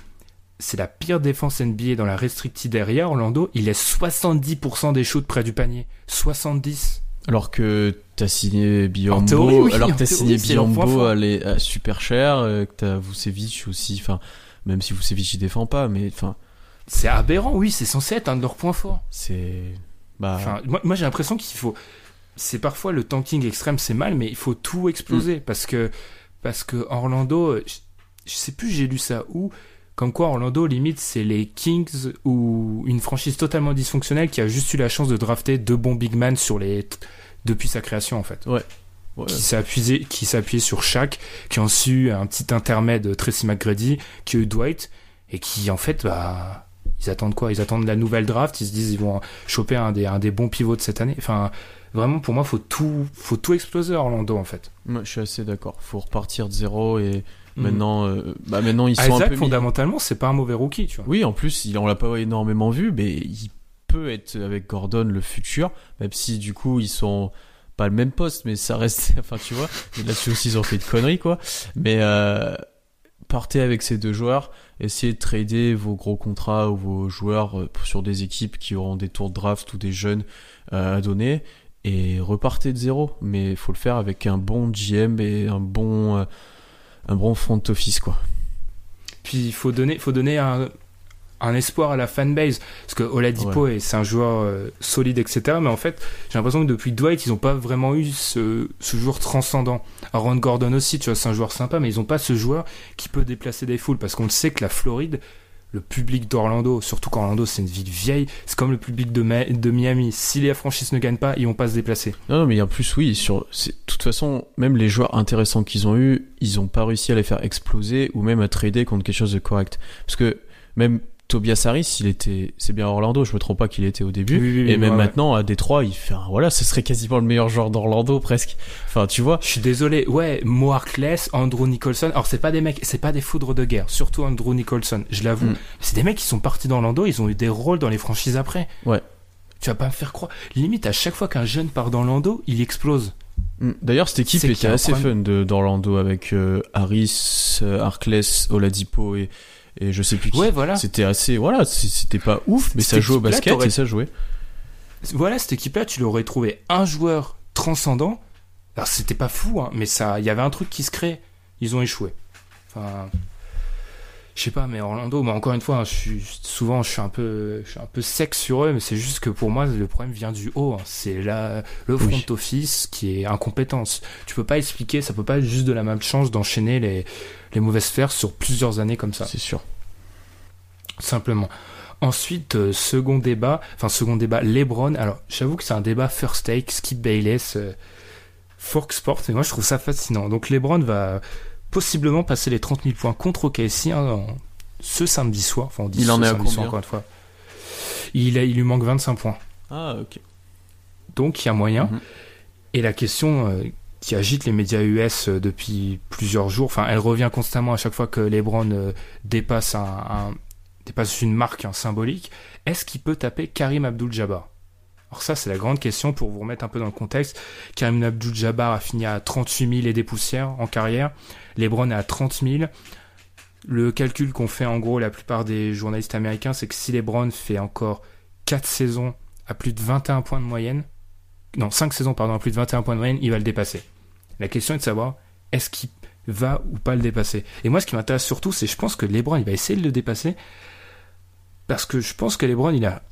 C'est la pire défense NBA dans la restricted area. Orlando, il laisse 70% des shoots près du panier. 70. Alors que t'as signé Biombo, En théorie, oui, alors que t'as signé Biombo les- à super cher, euh, que t'as Vucevic aussi, enfin, même si Vucevic il défend pas, mais enfin, C'est aberrant, oui, c'est censé être un de leurs points forts. c'est, bah, Enfin, moi, moi, j'ai l'impression qu'il faut. C'est parfois le tanking extrême, c'est mal, mais il faut tout exploser parce que parce que Orlando, je, je sais plus, j'ai lu ça où, comme quoi Orlando limite c'est les Kings ou une franchise totalement dysfonctionnelle qui a juste eu la chance de drafter deux bons big man sur les depuis sa création en fait, ouais. qui appuyé sur Shaq, qui ont su un petit intermède de Tracy McGrady, qui a eu Dwight et qui en fait bah ils attendent quoi? Ils attendent la nouvelle draft. Ils se disent ils vont choper un des, un des bons pivots de cette année. Enfin, vraiment pour moi, faut tout, faut tout exploser à Orlando en fait. Moi, je suis assez d'accord. Faut repartir de zéro et. Maintenant, euh, bah maintenant ils sont un Isaac, peu mis- fondamentalement, c'est pas un mauvais rookie, tu vois. Oui, en plus, il, on l'a pas énormément vu, mais il peut être avec Gordon le futur, même si du coup ils sont pas le même poste, mais ça reste, enfin tu vois, là-dessus aussi ils ont fait de conneries quoi. Mais euh, partez avec ces deux joueurs, essayez de trader vos gros contrats ou vos joueurs euh, sur des équipes qui auront des tours de draft ou des jeunes euh, à donner et repartez de zéro. Mais il faut le faire avec un bon GM et un bon euh, un bon front office quoi. Puis il faut donner, faut donner un, un espoir à la fanbase. Parce que Oladipo, est- c'est un joueur euh, solide, etc. Mais en fait, j'ai l'impression que depuis Dwight, ils n'ont pas vraiment eu ce, ce joueur transcendant. Aaron Gordon aussi, tu vois, c'est un joueur sympa, mais ils n'ont pas ce joueur qui peut déplacer des foules. Parce qu'on le sait que la Floride, le public d'Orlando, surtout qu'Orlando c'est une ville vieille, c'est comme le public de, Miami. Si les franchises ne gagnent pas, ils vont pas se déplacer. Non, non, mais en plus, oui, sur, de toute façon, même les joueurs intéressants qu'ils ont eu, ils ont pas réussi à les faire exploser ou même à trader contre quelque chose de correct. Parce que même Tobias Harris, il était, c'est bien Orlando, je me trompe pas qu'il était au début, Oui, oui, oui, et même ouais, ouais. maintenant à Détroit, il fait, un- voilà, ce serait quasiment le meilleur joueur d'Orlando presque. Enfin, tu vois. Je suis désolé, ouais, Mo Harkless, Andrew Nicholson. Alors c'est pas des mecs, c'est pas des foudres de guerre, surtout Andrew Nicholson, je l'avoue. Mm. C'est des mecs qui sont partis d'Orlando, ils ont eu des rôles dans les franchises après. Ouais. Tu vas pas me faire croire. Limite à chaque fois qu'un jeune part d'Orlando, il explose. Mm. D'ailleurs, cette équipe était assez problème. fun d'Orlando avec euh, Harris, euh, Harkless, Oladipo et et je sais plus qui. Ouais, voilà. C'était assez, voilà, c'était pas ouf, mais Cette ça jouait au basket et ça jouait. Voilà, cette équipe-là, tu l'aurais trouvé un joueur transcendant. Alors c'était pas fou, hein, mais ça, il y avait un truc qui se crée. Ils ont échoué. Enfin, je sais pas, mais Orlando, mais encore une fois, hein, je suis souvent, je suis un peu, je suis un peu sec sur eux, mais c'est juste que pour moi, le problème vient du haut. hein. C'est là le front Oui. office qui est incompétence. Tu peux pas expliquer, ça peut pas être juste de la malchance d'enchaîner les les mauvaises sphères sur plusieurs années comme ça C'est sûr. simplement. Ensuite, euh, second débat, enfin second débat, LeBron. Alors, j'avoue que c'est un débat first take, Skip Bayless, euh, Fork Sport, mais moi je trouve ça fascinant. Donc LeBron va possiblement passer les 30 000 points contre OKC hein, en- ce samedi soir. Enfin, on dit Il en est à soir, combien encore une fois. Il, a, il lui manque 25 points. Ah, ok. Donc il y a moyen. Mhm. Et la question euh, qui agite les médias US euh, depuis plusieurs jours, enfin elle revient constamment à chaque fois que LeBron euh, dépasse, un, un- dépasse une marque hein, symbolique, est-ce qu'il peut taper Karim Abdul-Jabbar? Alors ça c'est la grande question pour vous remettre un peu dans le contexte. Karim Abdul-Jabbar a fini à 38 000 et des poussières en carrière, LeBron est à 30 000. Le calcul qu'ont fait en gros la plupart des journalistes américains, c'est que si LeBron fait encore 4 saisons à plus de 21 points de moyenne, non, 5 saisons, pardon, à plus de 21 points de moyenne, il va le dépasser. La question est de savoir, est-ce qu'il va ou pas le dépasser? Et moi, ce qui m'intéresse surtout, c'est je pense que LeBron, il va essayer de le dépasser, parce que je pense que LeBron, il a,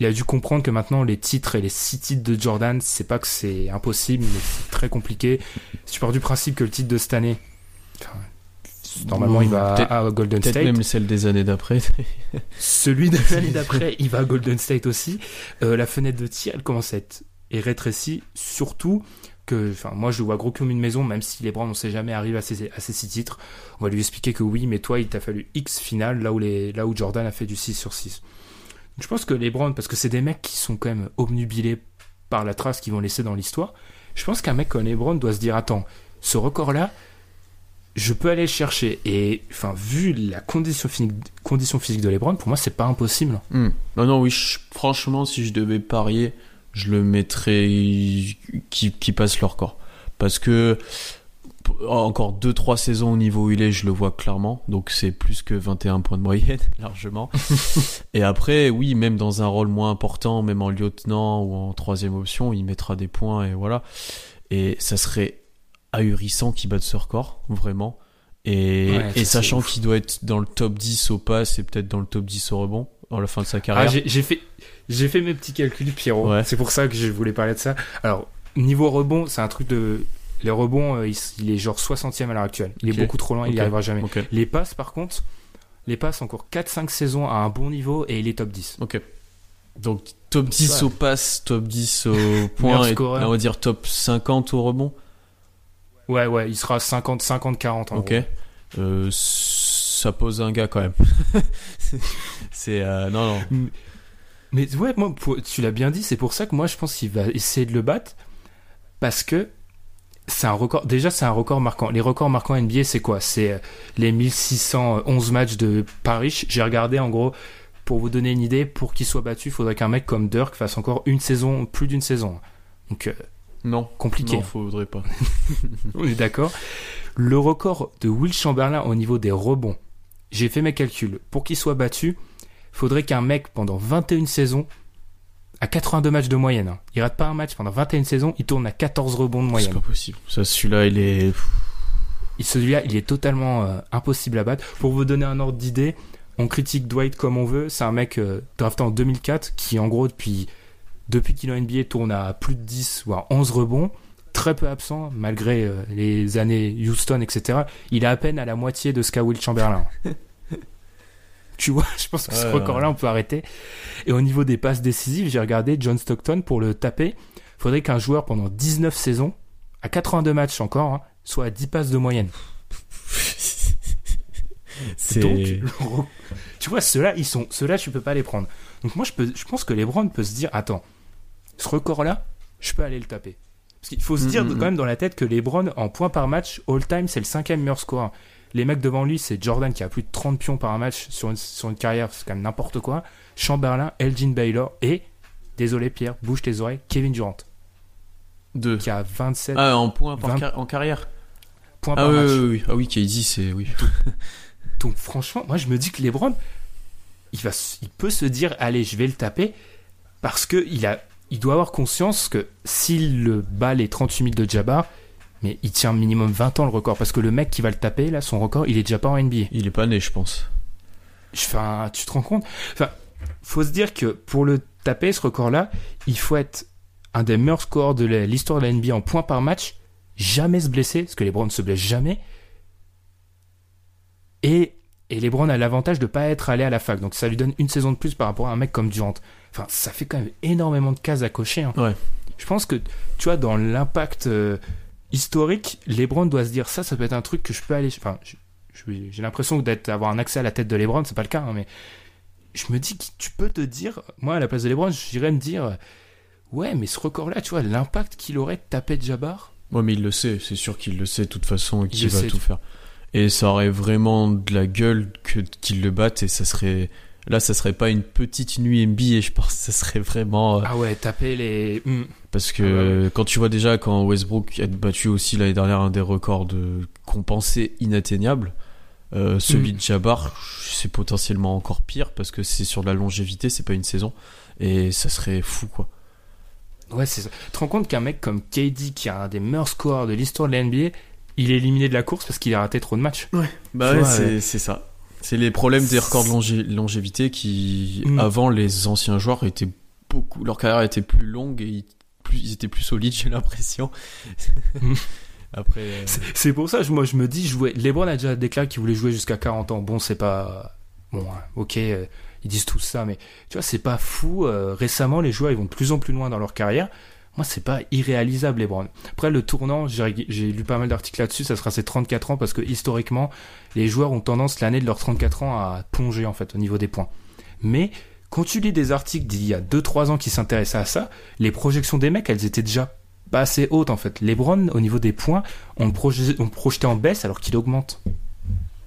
il a dû comprendre que maintenant, les titres et les 6 titres de Jordan, c'est pas que c'est impossible, mais c'est très compliqué. Si tu pars du principe que le titre de cette année, normalement, il va Peut-être- à Golden Peut-être State. même celle des années d'après. Celui de l'année d'après, il va à Golden State aussi. Euh, la fenêtre de tir, elle commence à être rétrécie, surtout que, enfin, moi je le vois gros comme une maison, même si les Browns on sait jamais arriver à ces, à ces six titres. On va lui expliquer que oui, mais toi il t'a fallu X final, là où, les, là où Jordan a fait du 6 sur 6. Je pense que les Browns, parce que c'est des mecs qui sont quand même obnubilés par la trace qu'ils vont laisser dans l'histoire, je pense qu'un mec comme LeBron doit se dire, attends, ce record-là, je peux aller le chercher. Et enfin, vu la condition physique, condition physique de pour moi, c'est pas impossible. Hmm. Non, non, oui, franchement, si je devais parier, je le mettrais qui, passe leur corps. Parce que encore 2-3 saisons au niveau où il est, je le vois clairement. Donc c'est plus que 21 points de moyenne, largement. Et après, oui, même dans un rôle moins important, même en lieutenant ou en troisième option, il mettra des points et voilà. Et ça serait ahurissant qu'il batte ce record, vraiment. Et, Ouais, et ça, sachant qu'il doit être dans le top 10 au pass et peut-être dans le top 10 au rebond à la fin de sa Ah, carrière. j'ai j'ai fait, j'ai fait mes petits calculs, Pierrot. Ouais. C'est pour ça que je voulais parler de ça. Alors, niveau rebond, c'est un truc de. Les rebonds, euh, il, il est genre 60ème à l'heure actuelle. Il Ok. est beaucoup trop loin, il Ok. n'y arrivera jamais. Ok. Les passes, par contre, les passes, encore 4-5 saisons à un bon niveau et il est top 10. Ok. Donc top 10 Ouais. au pass, top 10 au point, et on va dire top 50 au rebond. Ouais, ouais, il sera 50-50-40 en Ok. gros. Euh, ça pose un gars quand même. c'est euh, non non. Mais ouais, moi, pour- tu l'as bien dit, c'est pour ça que moi je pense qu'il va essayer de le battre parce que c'est un record. Déjà, c'est un record marquant. Les records marquants NBA, c'est quoi? C'est euh, les 1611 matchs de Paris. J'ai regardé en gros. Pour vous donner une idée, pour qu'il soit battu, il faudrait qu'un mec comme Dirk fasse encore une saison, plus d'une saison. Donc, euh, Non. compliqué. Non, faudrait pas. On est d'accord. Le record de Will Chamberlain au niveau des rebonds, j'ai fait mes calculs. Pour qu'il soit battu, faudrait qu'un mec pendant 21 saisons, à 82 matchs de moyenne, hein, il rate pas un match pendant 21 saisons, il tourne à 14 rebonds de C'est moyenne. pas possible. Ça celui-là il est. Et celui-là, il est totalement euh, impossible à battre. Pour vous donner un ordre d'idée, on critique Dwight comme on veut. C'est un mec euh, drafté en 2004 qui, en gros, depuis, depuis qu'il est en NBA, tourne à plus de 10 voire 11 rebonds. Très peu absent, malgré euh, les années Houston, etc. Il est à peine à la moitié de ce qu'a Will Chamberlain. tu vois, je pense que ce record-là, on peut arrêter. Et au niveau des passes décisives, j'ai regardé John Stockton pour le taper. faudrait qu'un joueur, pendant 19 saisons, à 82 matchs encore, hein, soit à 10 passes de moyenne. C'est- Donc, tu vois, ceux-là, ils sont, ceux-là, tu peux pas les prendre. Donc moi, je, peux, je pense que LeBron peut se dire, attends, ce record-là, je peux aller le taper. Parce qu'il faut se Mm, dire mm, quand mm. même dans la tête que LeBron, en points par match, all-time, c'est le cinquième meilleur score. Les mecs devant lui, c'est Jordan qui a plus de 30 pions par match sur une, sur une carrière, c'est quand même n'importe quoi. Chamberlain, Elgin Baylor et, désolé Pierre, bouge tes oreilles, Kevin Durant, Deux. qui a 27 Ah, en point car- en carrière points Ah par oui, match. oui, oui. Ah oui, KD, c'est... Oui. Donc franchement, moi je me dis que LeBron, il, va, il peut se dire, allez, je vais le taper, parce que il, a, il doit avoir conscience que s'il le bat les 38 000 de Jabbar, mais il tient minimum 20 ans le record, parce que le mec qui va le taper, là, son record, il est déjà pas en NBA. Il est pas né, je pense. Enfin, tu te rends compte? Enfin, faut se dire que pour le taper, ce record-là, il faut être un des meilleurs scores de l'histoire de la NBA en points par match, jamais se blesser, parce que LeBron ne se blesse jamais. Et, et LeBron a l'avantage de pas être allé à la fac, donc ça lui donne une saison de plus par rapport à un mec comme Durant. Enfin, ça fait quand même énormément de cases à cocher. hein. Ouais. Je pense que, tu vois, dans l'impact euh, historique, LeBron doit se dire ça, ça peut être un truc que je peux aller. Enfin, j'ai l'impression que d'être avoir un accès à la tête de LeBron, c'est pas le cas, hein, mais je me dis que tu peux te dire, moi à la place de LeBron, j'irais me dire, ouais, mais ce record-là, tu vois, l'impact qu'il aurait de taper Jabbar. Ouais, mais il le sait, c'est sûr qu'il le sait de toute façon et qu'il va tout faire. Et ça aurait vraiment de la gueule que qu'il le batte et ça serait là ça serait pas une petite nuit NBA, je pense, ça serait vraiment euh, Ah ouais, taper les. Hmm. parce que Ah ouais, ouais. quand tu vois déjà quand Westbrook a battu aussi l'année dernière un des records de compensé inatteignable, euh, celui Mm. de Jabbar, c'est potentiellement encore pire parce que c'est sur de la longévité, c'est pas une saison et ça serait fou quoi. Ouais, c'est ça. Tu te rends compte qu'un mec comme KD, qui a un des meilleurs scores de l'histoire de la NBA, il est éliminé de la course parce qu'il a raté trop de matchs. Bah ouais, c'est ouais. c'est ça. C'est les problèmes des records de longé- longévité qui, Mm. avant, les anciens joueurs étaient beaucoup. Leur carrière était plus longue et ils, plus, ils étaient plus solides, j'ai l'impression. Mm. Après. euh, C'est- pour ça, je- moi, je me dis, jouer. LeBron a déjà déclaré qu'il voulait jouer jusqu'à 40 ans. Bon, c'est pas. Bon, hein, ok, euh, ils disent tout ça, mais tu vois, c'est pas fou. euh, récemment, les joueurs, ils vont de plus en plus loin dans leur carrière. Moi, c'est pas irréalisable, LeBron. Après, le tournant, j'ai lu pas mal d'articles là-dessus, ça sera ses 34 ans, parce que historiquement, les joueurs ont tendance, l'année de leurs 34 ans, à plonger, en fait, au niveau des points. Mais, quand tu lis des articles d'il y a 2-3 ans qui s'intéressaient à ça, les projections des mecs, elles étaient déjà pas assez hautes, en fait. LeBron, au niveau des points, on le projetait, on le projetait en baisse alors qu'il augmente.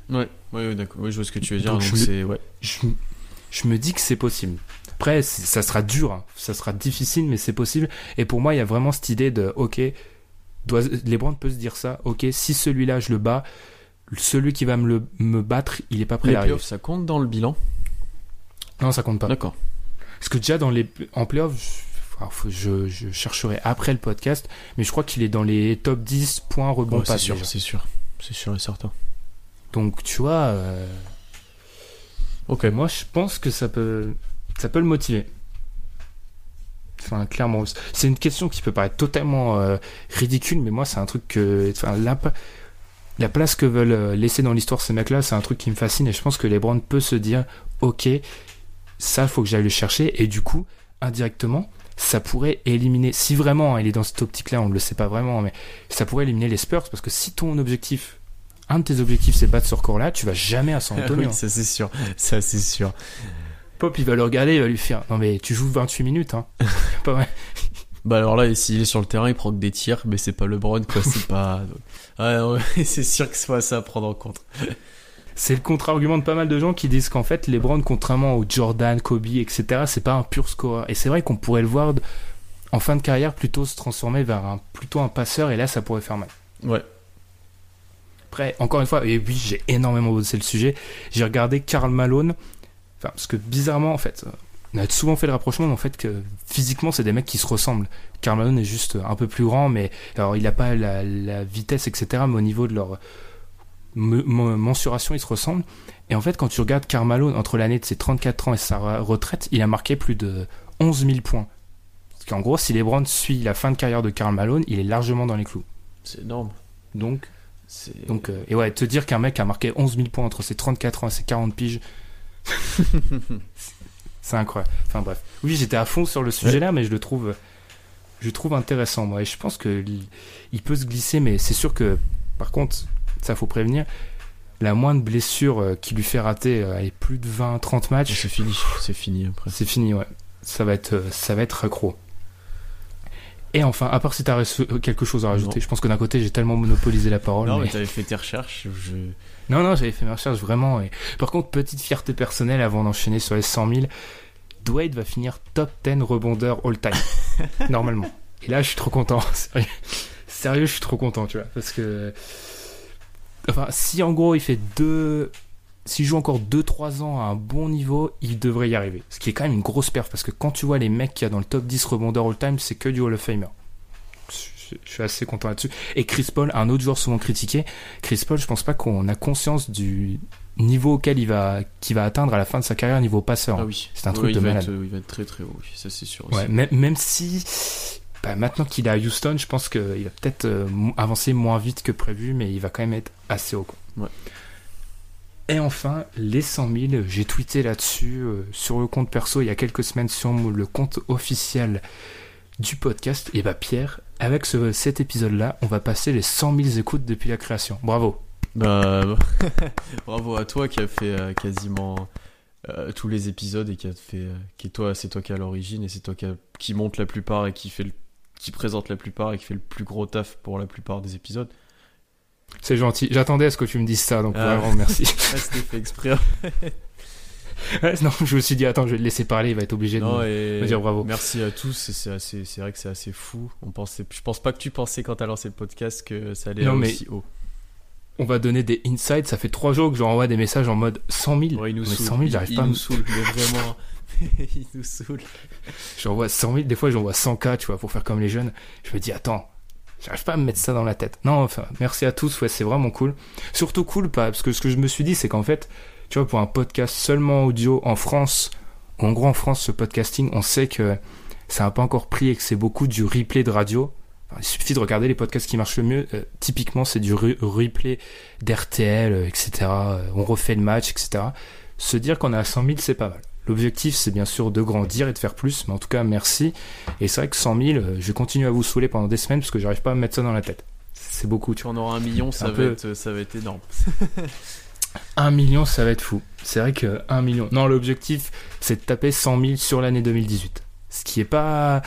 Ouais, ouais, ouais, d'accord. Ouais, je vois ce que tu veux dire. Donc, Donc, je me- c'est. Ouais. Je, je me dis que c'est possible. Après, ça sera dur, hein. ça sera difficile, mais c'est possible. Et pour moi, il y a vraiment cette idée de, ok, doit, LeBron peut se dire ça, ok, si celui-là je le bats, celui qui va me, le, me battre, il est pas prêt Les à arriver. playoffs, ça compte dans le bilan? Non, ça compte pas. D'accord. Parce que déjà dans les en playoff, je, chercherai après le podcast, mais je crois qu'il est dans les top 10 points rebond Ouais, c'est sûr, c'est sûr. C'est sûr et certain. Donc tu vois, euh, Ok. moi je pense que ça peut, ça peut le motiver. Enfin, clairement, c'est une question qui peut paraître totalement euh, ridicule, mais moi c'est un truc que, enfin, la place que veulent euh, laisser dans l'histoire ces mecs-là, c'est un truc qui me fascine et je pense que LeBron peut se dire, ok, ça faut que j'aille le chercher et du coup, indirectement, ça pourrait éliminer, si vraiment hein, il est dans cette optique-là, on ne le sait pas vraiment, mais ça pourrait éliminer les Spurs parce que si ton objectif, un de tes objectifs c'est battre ce record-là, tu vas jamais à San Antonio. oui, ça c'est sûr. Ça c'est sûr. Pop, il va le regarder, il va lui faire Non, mais tu joues 28 minutes, hein. pas vrai. Bah alors là, s'il est sur le terrain, il prend que des tirs, mais c'est pas LeBron, quoi. C'est pas. Ouais, ouais, c'est sûr que c'est pas ça à prendre en compte. C'est le contre-argument de pas mal de gens qui disent qu'en fait, LeBron, contrairement aux Jordan, Kobe, etc., c'est pas un pur scoreur. Et c'est vrai qu'on pourrait le voir en fin de carrière plutôt se transformer vers un, plutôt un passeur, et là, ça pourrait faire mal. Ouais. Après, encore une fois, et oui, j'ai énormément bossé le sujet. J'ai regardé Karl Malone, enfin, parce que bizarrement, en fait, on a souvent fait le rapprochement, mais en fait, que physiquement, c'est des mecs qui se ressemblent. Karl Malone est juste un peu plus grand, mais alors il n'a pas la, la vitesse, etc., mais au niveau de leur me- me- mensuration, ils se ressemblent. Et en fait, quand tu regardes Karl Malone, entre l'année de ses 34 ans et sa re- retraite, il a marqué plus de 11 000 points. Parce qu'en gros, si LeBron suit la fin de carrière de Karl Malone, il est largement dans les clous. C'est énorme. Donc. Donc, euh, et ouais, te dire qu'un mec a marqué 11 000 points entre ses 34 ans et ses 40 piges, c'est incroyable. Enfin bref. Oui, j'étais à fond sur le sujet là, mais je le trouve, je le trouve intéressant, moi. Et je pense que il- peut se glisser, mais c'est sûr que, par contre, ça faut prévenir. la moindre blessure euh, qui lui fait rater euh, allez, plus de 20-30 matchs, C'est fini, c'est fini après. c'est fini, ouais. Ça va être, euh, ça va être accro. Et enfin, à part si t'as quelque chose à rajouter, Non. je pense que d'un côté j'ai tellement monopolisé la parole. Non, mais- mais t'avais fait tes recherches. Je... Non, non, j'avais fait mes recherches vraiment. Et... Par contre, petite fierté personnelle avant d'enchaîner sur les 100 000, Dwight va finir top 10 rebondeur all-time, normalement. Et là, je suis trop content. Sérieux, Sérieux, je suis trop content, tu vois. Parce que. Enfin, si en gros il fait deux. S'il joue encore 2-3 ans à un bon niveau, il devrait y arriver. Ce qui est quand même une grosse perf, parce que quand tu vois les mecs qu'il y a dans le top 10 rebondeur all-time, c'est que du Hall of Famer. Je je suis assez content là-dessus. Et Chris Paul, un autre joueur souvent critiqué, Chris Paul, je pense pas qu'on a conscience du niveau auquel il va, qu'il va atteindre à la fin de sa carrière niveau passeur. Ah oui. C'est un truc de malade. être- il va être très très haut, oui, ça c'est sûr. Ouais, même, même si bah, maintenant qu'il est à Houston, je pense qu'il va peut-être euh, avancer moins vite que prévu, mais il va quand même être assez haut. quoi. Ouais. Et enfin, les 100 000, j'ai tweeté là-dessus euh, sur le compte perso il y a quelques semaines sur le compte officiel du podcast. Et bah Pierre, avec ce- cet épisode-là, on va passer les 100 000 écoutes depuis la création. Bravo. Bah, bravo à toi qui a fait euh, quasiment euh, tous les épisodes et qui a fait, qui est toi, c'est toi qui à l'origine et c'est toi qui, a- qui monte la plupart et qui fait, le- qui présente la plupart et qui fait le plus gros taf pour la plupart des épisodes. C'est gentil. J'attendais à ce que tu me dises ça, donc Ah. vraiment merci. Ah, c'était fait exprès. Non, je me suis dit, attends, je vais le laisser parler, il va être obligé de me- dire bravo. Merci à tous. C'est vrai que c'est assez fou. On pensait, je pense pas que tu pensais quand t'as lancé le podcast que ça allait Non, mais- aussi haut. On va donner des insights. Ça fait trois jours que j'envoie des messages en mode 100 000. Ouais, il nous Mais saoule. 100 000, j'arrive pas nous saoule, mais vraiment. il nous saoule. J'envoie 100 000. Des fois, j'envoie 100K, tu vois, pour faire comme les jeunes. Je me dis, attends, j'arrive pas à me mettre ça dans la tête. Non, enfin, merci à tous. Ouais, c'est vraiment cool. Surtout cool, parce que ce que je me suis dit, c'est qu'en fait, tu vois, pour un podcast seulement audio en France, en gros, en France, ce podcasting, on sait que ça n'a pas encore pris et que c'est beaucoup du replay de radio. Il suffit de regarder les podcasts qui marchent le mieux. Euh, typiquement, c'est du re- replay d'RTL, euh, etc. Euh, on refait le match, etc. Se dire qu'on est à 100 000, c'est pas mal. L'objectif, c'est bien sûr de grandir et de faire plus, mais en tout cas, merci. Et c'est vrai que 100 000, euh, je continue à vous saouler pendant des semaines parce que j'arrive pas à me mettre ça dans la tête. C'est beaucoup, tu en auras un million, ça un va, peu- être, ça va être énorme. Un million, ça va être fou. C'est vrai que 1 million. Non, l'objectif, c'est de taper 100 000 sur l'année 2018. Ce qui est pas,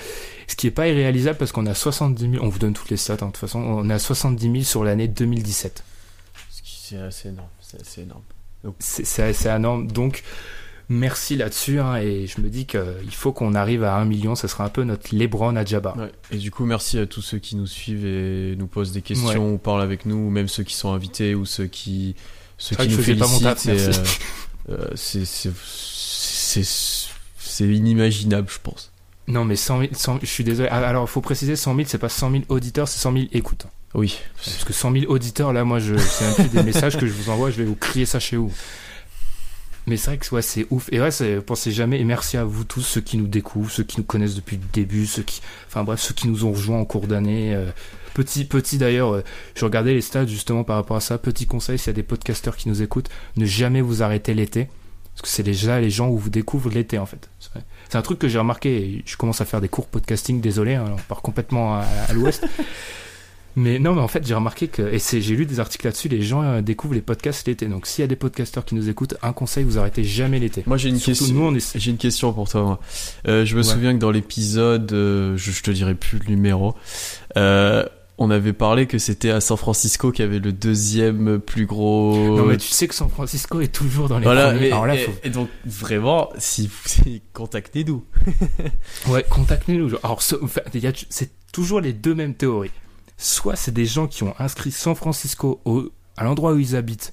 ce qui est pas irréalisable parce qu'on a 70 000, on vous donne toutes les stats, hein, de toute façon, on a 70 000 sur l'année 2017. Ce qui- C'est assez énorme. C'est assez énorme. C'est énorme. Donc, merci là-dessus. hein, et je me dis qu'il faut qu'on arrive à 1 million. Ça sera un peu notre Lebron à Jabba. Ouais. Et du coup, merci à tous ceux qui nous suivent et nous posent des questions ou parlent avec nous, ou même ceux qui sont invités ou ceux qui, ceux qui nous félicitent. euh, euh, c'est- inimaginable, je pense. Non, mais 100 000, 100 je suis désolé. Ah, Alors, il faut préciser 100 000, c'est pas 100 000 auditeurs, c'est 100 000 écoutes. Oui. Parce que 100 000 auditeurs, là, moi, je, c'est un peu des messages que je vous envoie, je vais vous crier ça chez vous. Mais c'est vrai que ouais, c'est ouf. Et ouais, pensez jamais. Et merci à vous tous, ceux qui nous découvrent, ceux qui nous connaissent depuis le début, ceux qui, enfin bref, ceux qui nous ont rejoints en cours d'année. euh, petit, petit d'ailleurs, euh, je regardais les stats justement par rapport à ça. Petit conseil, s'il y a des podcasteurs qui nous écoutent, ne jamais vous arrêter l'été. Parce que c'est déjà les gens où vous découvrent l'été en fait. C'est un truc que j'ai remarqué. Je commence à faire des cours podcasting, désolé, hein, on part complètement à l'ouest. Mais non, mais en fait, j'ai remarqué que, et j'ai lu des articles là-dessus, les gens euh, découvrent les podcasts l'été. Donc, s'il y a des podcasteurs qui nous écoutent, un conseil, vous arrêtez jamais l'été. Moi, j'ai une Surtout question. nous, on est- J'ai une question pour toi. moi. Euh, je me Ouais. souviens que dans l'épisode, euh, je, je te dirai plus le numéro, on avait parlé que c'était à San Francisco qui avait le deuxième plus gros. Non, mais tu sais que San Francisco est toujours dans les voilà. premiers. Et, Alors là, et- faut, et donc vraiment, si, si contactez-nous. ouais, contactez-nous. Alors, y c'est toujours les deux mêmes théories. Soit c'est des gens qui ont inscrit San Francisco au, à l'endroit où ils habitent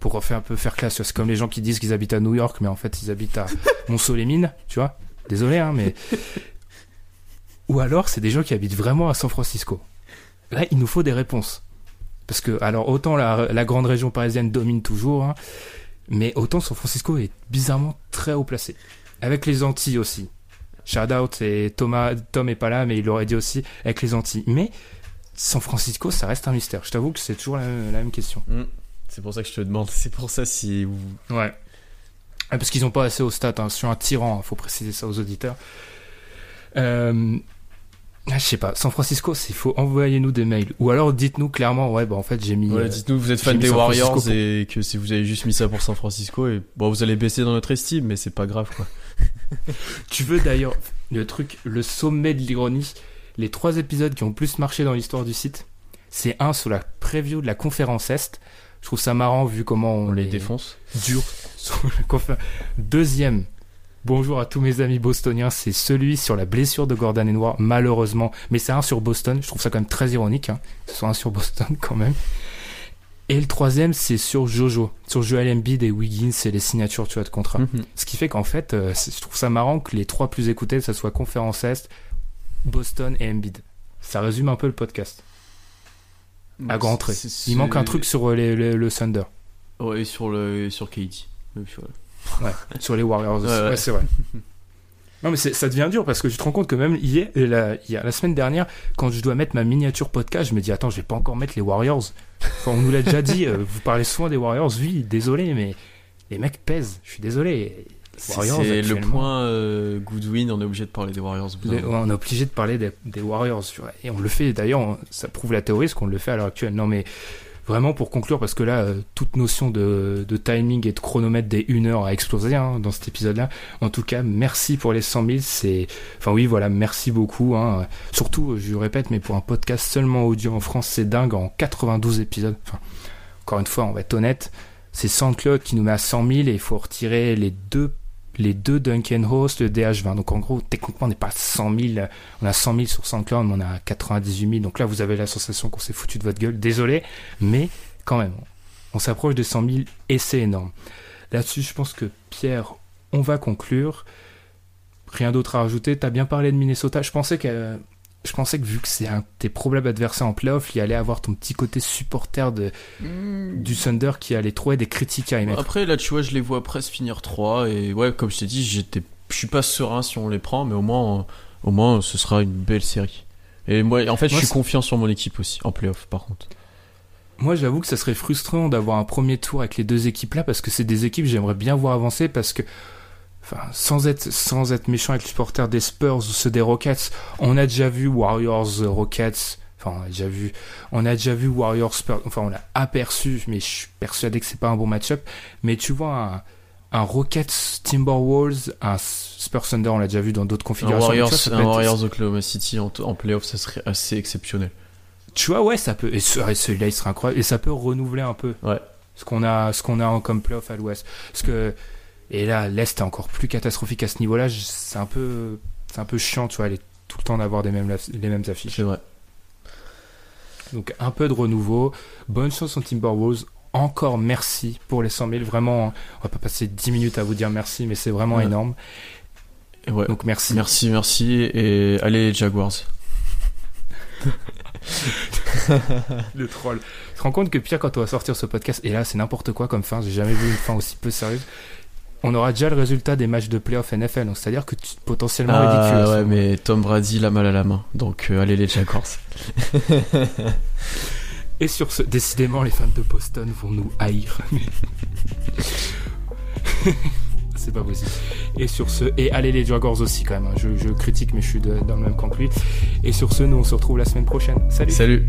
pour faire un peu faire classe. C'est comme les gens qui disent qu'ils habitent à New York, mais en fait, ils habitent à Mont-Soleil-Mines, tu vois. Désolé, hein, mais. Ou alors, c'est des gens qui habitent vraiment à San Francisco. Là, il nous faut des réponses. Parce que, alors, autant la, la grande région parisienne domine toujours, hein, mais autant San Francisco est bizarrement très haut placé. Avec les Antilles aussi. Shout out, et Thomas, Tom est pas là, mais il l'aurait dit aussi, avec les Antilles. Mais San Francisco, ça reste un mystère. Je t'avoue que c'est toujours la, même- la même question. Hmm. C'est pour ça que je te demande. C'est pour ça si. Ouais. Ah, Parce qu'ils ont pas assez au stats. Hein. Sur un tyran, faut préciser ça aux auditeurs. Euh, Ah, je sais pas, San Francisco, il faut envoyer nous des mails. Ou alors dites-nous clairement, ouais, bah en fait j'ai mis. Ouais, euh, dites-nous que vous êtes fan des Warriors pour- et que si vous avez juste mis ça pour San Francisco, et bon, vous allez baisser dans notre estime, mais c'est pas grave quoi. Tu veux d'ailleurs le truc, le sommet de l'ironie, les trois épisodes qui ont le plus marché dans l'histoire du site, c'est un sur la preview de la conférence Est. Je trouve ça marrant vu comment on, On les défonce. dur sur la confé- Deuxième, bonjour à tous mes amis bostoniens, c'est celui sur la blessure de Gordon Hayward, malheureusement. Mais c'est un sur Boston, je trouve ça quand même très ironique, hein, que ce soit un sur Boston quand même. Et le troisième, c'est sur Jojo, sur Joel Embiid et Wiggins et les signatures tu vois, de contrat. Mhm. Ce qui fait qu'en fait, euh, je trouve ça marrant que les trois plus écoutés, ça soit Conférence Est, Boston et Embiid. Ça résume un peu le podcast. À grand trait. Il manque un truc sur euh, les- les- le Thunder. Ouais, et sur le sur. Et voilà. Ouais, sur les Warriors aussi. Ouais, Ouais, ouais. c'est vrai. Non, mais ça devient dur parce que tu te rends compte que même hier, la, la semaine dernière, quand je dois mettre ma miniature podcast, je me dis attends, je vais pas encore mettre les Warriors. Enfin, on nous l'a déjà dit, euh, vous parlez souvent des Warriors, oui, désolé, mais les mecs pèsent. Je suis désolé. C'est Warriors, c'est le point euh, Goodwin, on est obligé de parler des Warriors. on est obligé de parler des, des Warriors. Et on le fait, d'ailleurs, ça prouve la théorie, ce qu'on le fait à l'heure actuelle. Non, mais vraiment pour conclure, parce que là, euh, toute notion de, de timing et de chronomètre des 1 heure a explosé hein, dans cet épisode-là. En tout cas, merci pour les 100 000. C'est, enfin oui, voilà, merci beaucoup. Hein. Surtout, je le répète, mais pour un podcast seulement audio en France, c'est dingue. En 92 épisodes. Enfin, encore une fois, on va être honnête. C'est SoundCloud qui nous met à 100 000 et il faut retirer les deux les deux Duncan Host, le DH20. Donc en gros, techniquement, on n'est pas à 100 000. On a 100 000 sur SoundCloud, mais on a 98 000. Donc là, vous avez la sensation qu'on s'est foutu de votre gueule. Désolé, mais quand même, on s'approche des 100 000 et c'est énorme. Là-dessus, je pense que Pierre, on va conclure. Rien d'autre à rajouter. T'as bien parlé de Minnesota. Je pensais que, je pensais que vu que c'est un de tes problèmes adversaires en playoff, il allait avoir ton petit côté supporter de, du Thunder qui allait trouver des critiques à émettre. Après, là, tu vois, je les vois presque finir 3. Et ouais, comme je t'ai dit, j'étais, je suis pas serein si on les prend, mais au moins, au moins, ce sera une belle série. Et moi, en fait, je suis confiant sur mon équipe aussi, en playoff, par contre. Moi, j'avoue que ça serait frustrant d'avoir un premier tour avec les deux équipes là parce que c'est des équipes que j'aimerais bien voir avancer parce que, enfin, sans être, sans être méchant avec les supporters des Spurs ou ceux des Rockets, on a déjà vu Warriors euh, Rockets. Enfin, on a déjà vu, on a déjà vu Warriors Spurs. Enfin, on l'a aperçu, mais je suis persuadé que c'est pas un bon match-up. Mais tu vois, un, un Rockets Timberwolves, un Spurs Thunder, on l'a déjà vu dans d'autres Un configurations. Warriors, ça un être- Warriors Oklahoma City en, en playoff, ça serait assez exceptionnel. Tu vois, ouais, ça peut. Et ce- et celui-là, il sera incroyable. Et ça peut renouveler un peu Ouais. ce qu'on a, ce qu'on a en comme playoff à l'Ouest. Parce que et là, l'Est est encore plus catastrophique à ce niveau-là. C'est un peu, c'est un peu chiant, tu vois, aller tout le temps d'avoir des mêmes, les mêmes affiches. C'est vrai. Donc un peu de renouveau. Bonne chance aux Timberwolves. Encore merci pour les 100 000. Vraiment, on va pas passer 10 minutes à vous dire merci, mais c'est vraiment Ouais. énorme. Ouais. Donc merci. Merci, merci. Et allez, les Jaguars. Le troll. Tu te rends compte que pire quand on va sortir ce podcast, et là c'est n'importe quoi comme fin, j'ai jamais vu une fin aussi peu sérieuse. On aura déjà le résultat des matchs de playoff NFL, donc c'est-à-dire que tu potentiellement Ah ridicule. ouais, mais Tom Brady l'a mal à la main. Donc euh, allez, les Jaguars. Et sur ce, décidément les fans de Boston vont nous haïr. mais- c'est pas possible. Et sur ce, et allez les Jaguars aussi quand même, hein. je, je critique mais je suis de- dans le même camp que lui. Et sur ce, nous on se retrouve la semaine prochaine. Salut Salut.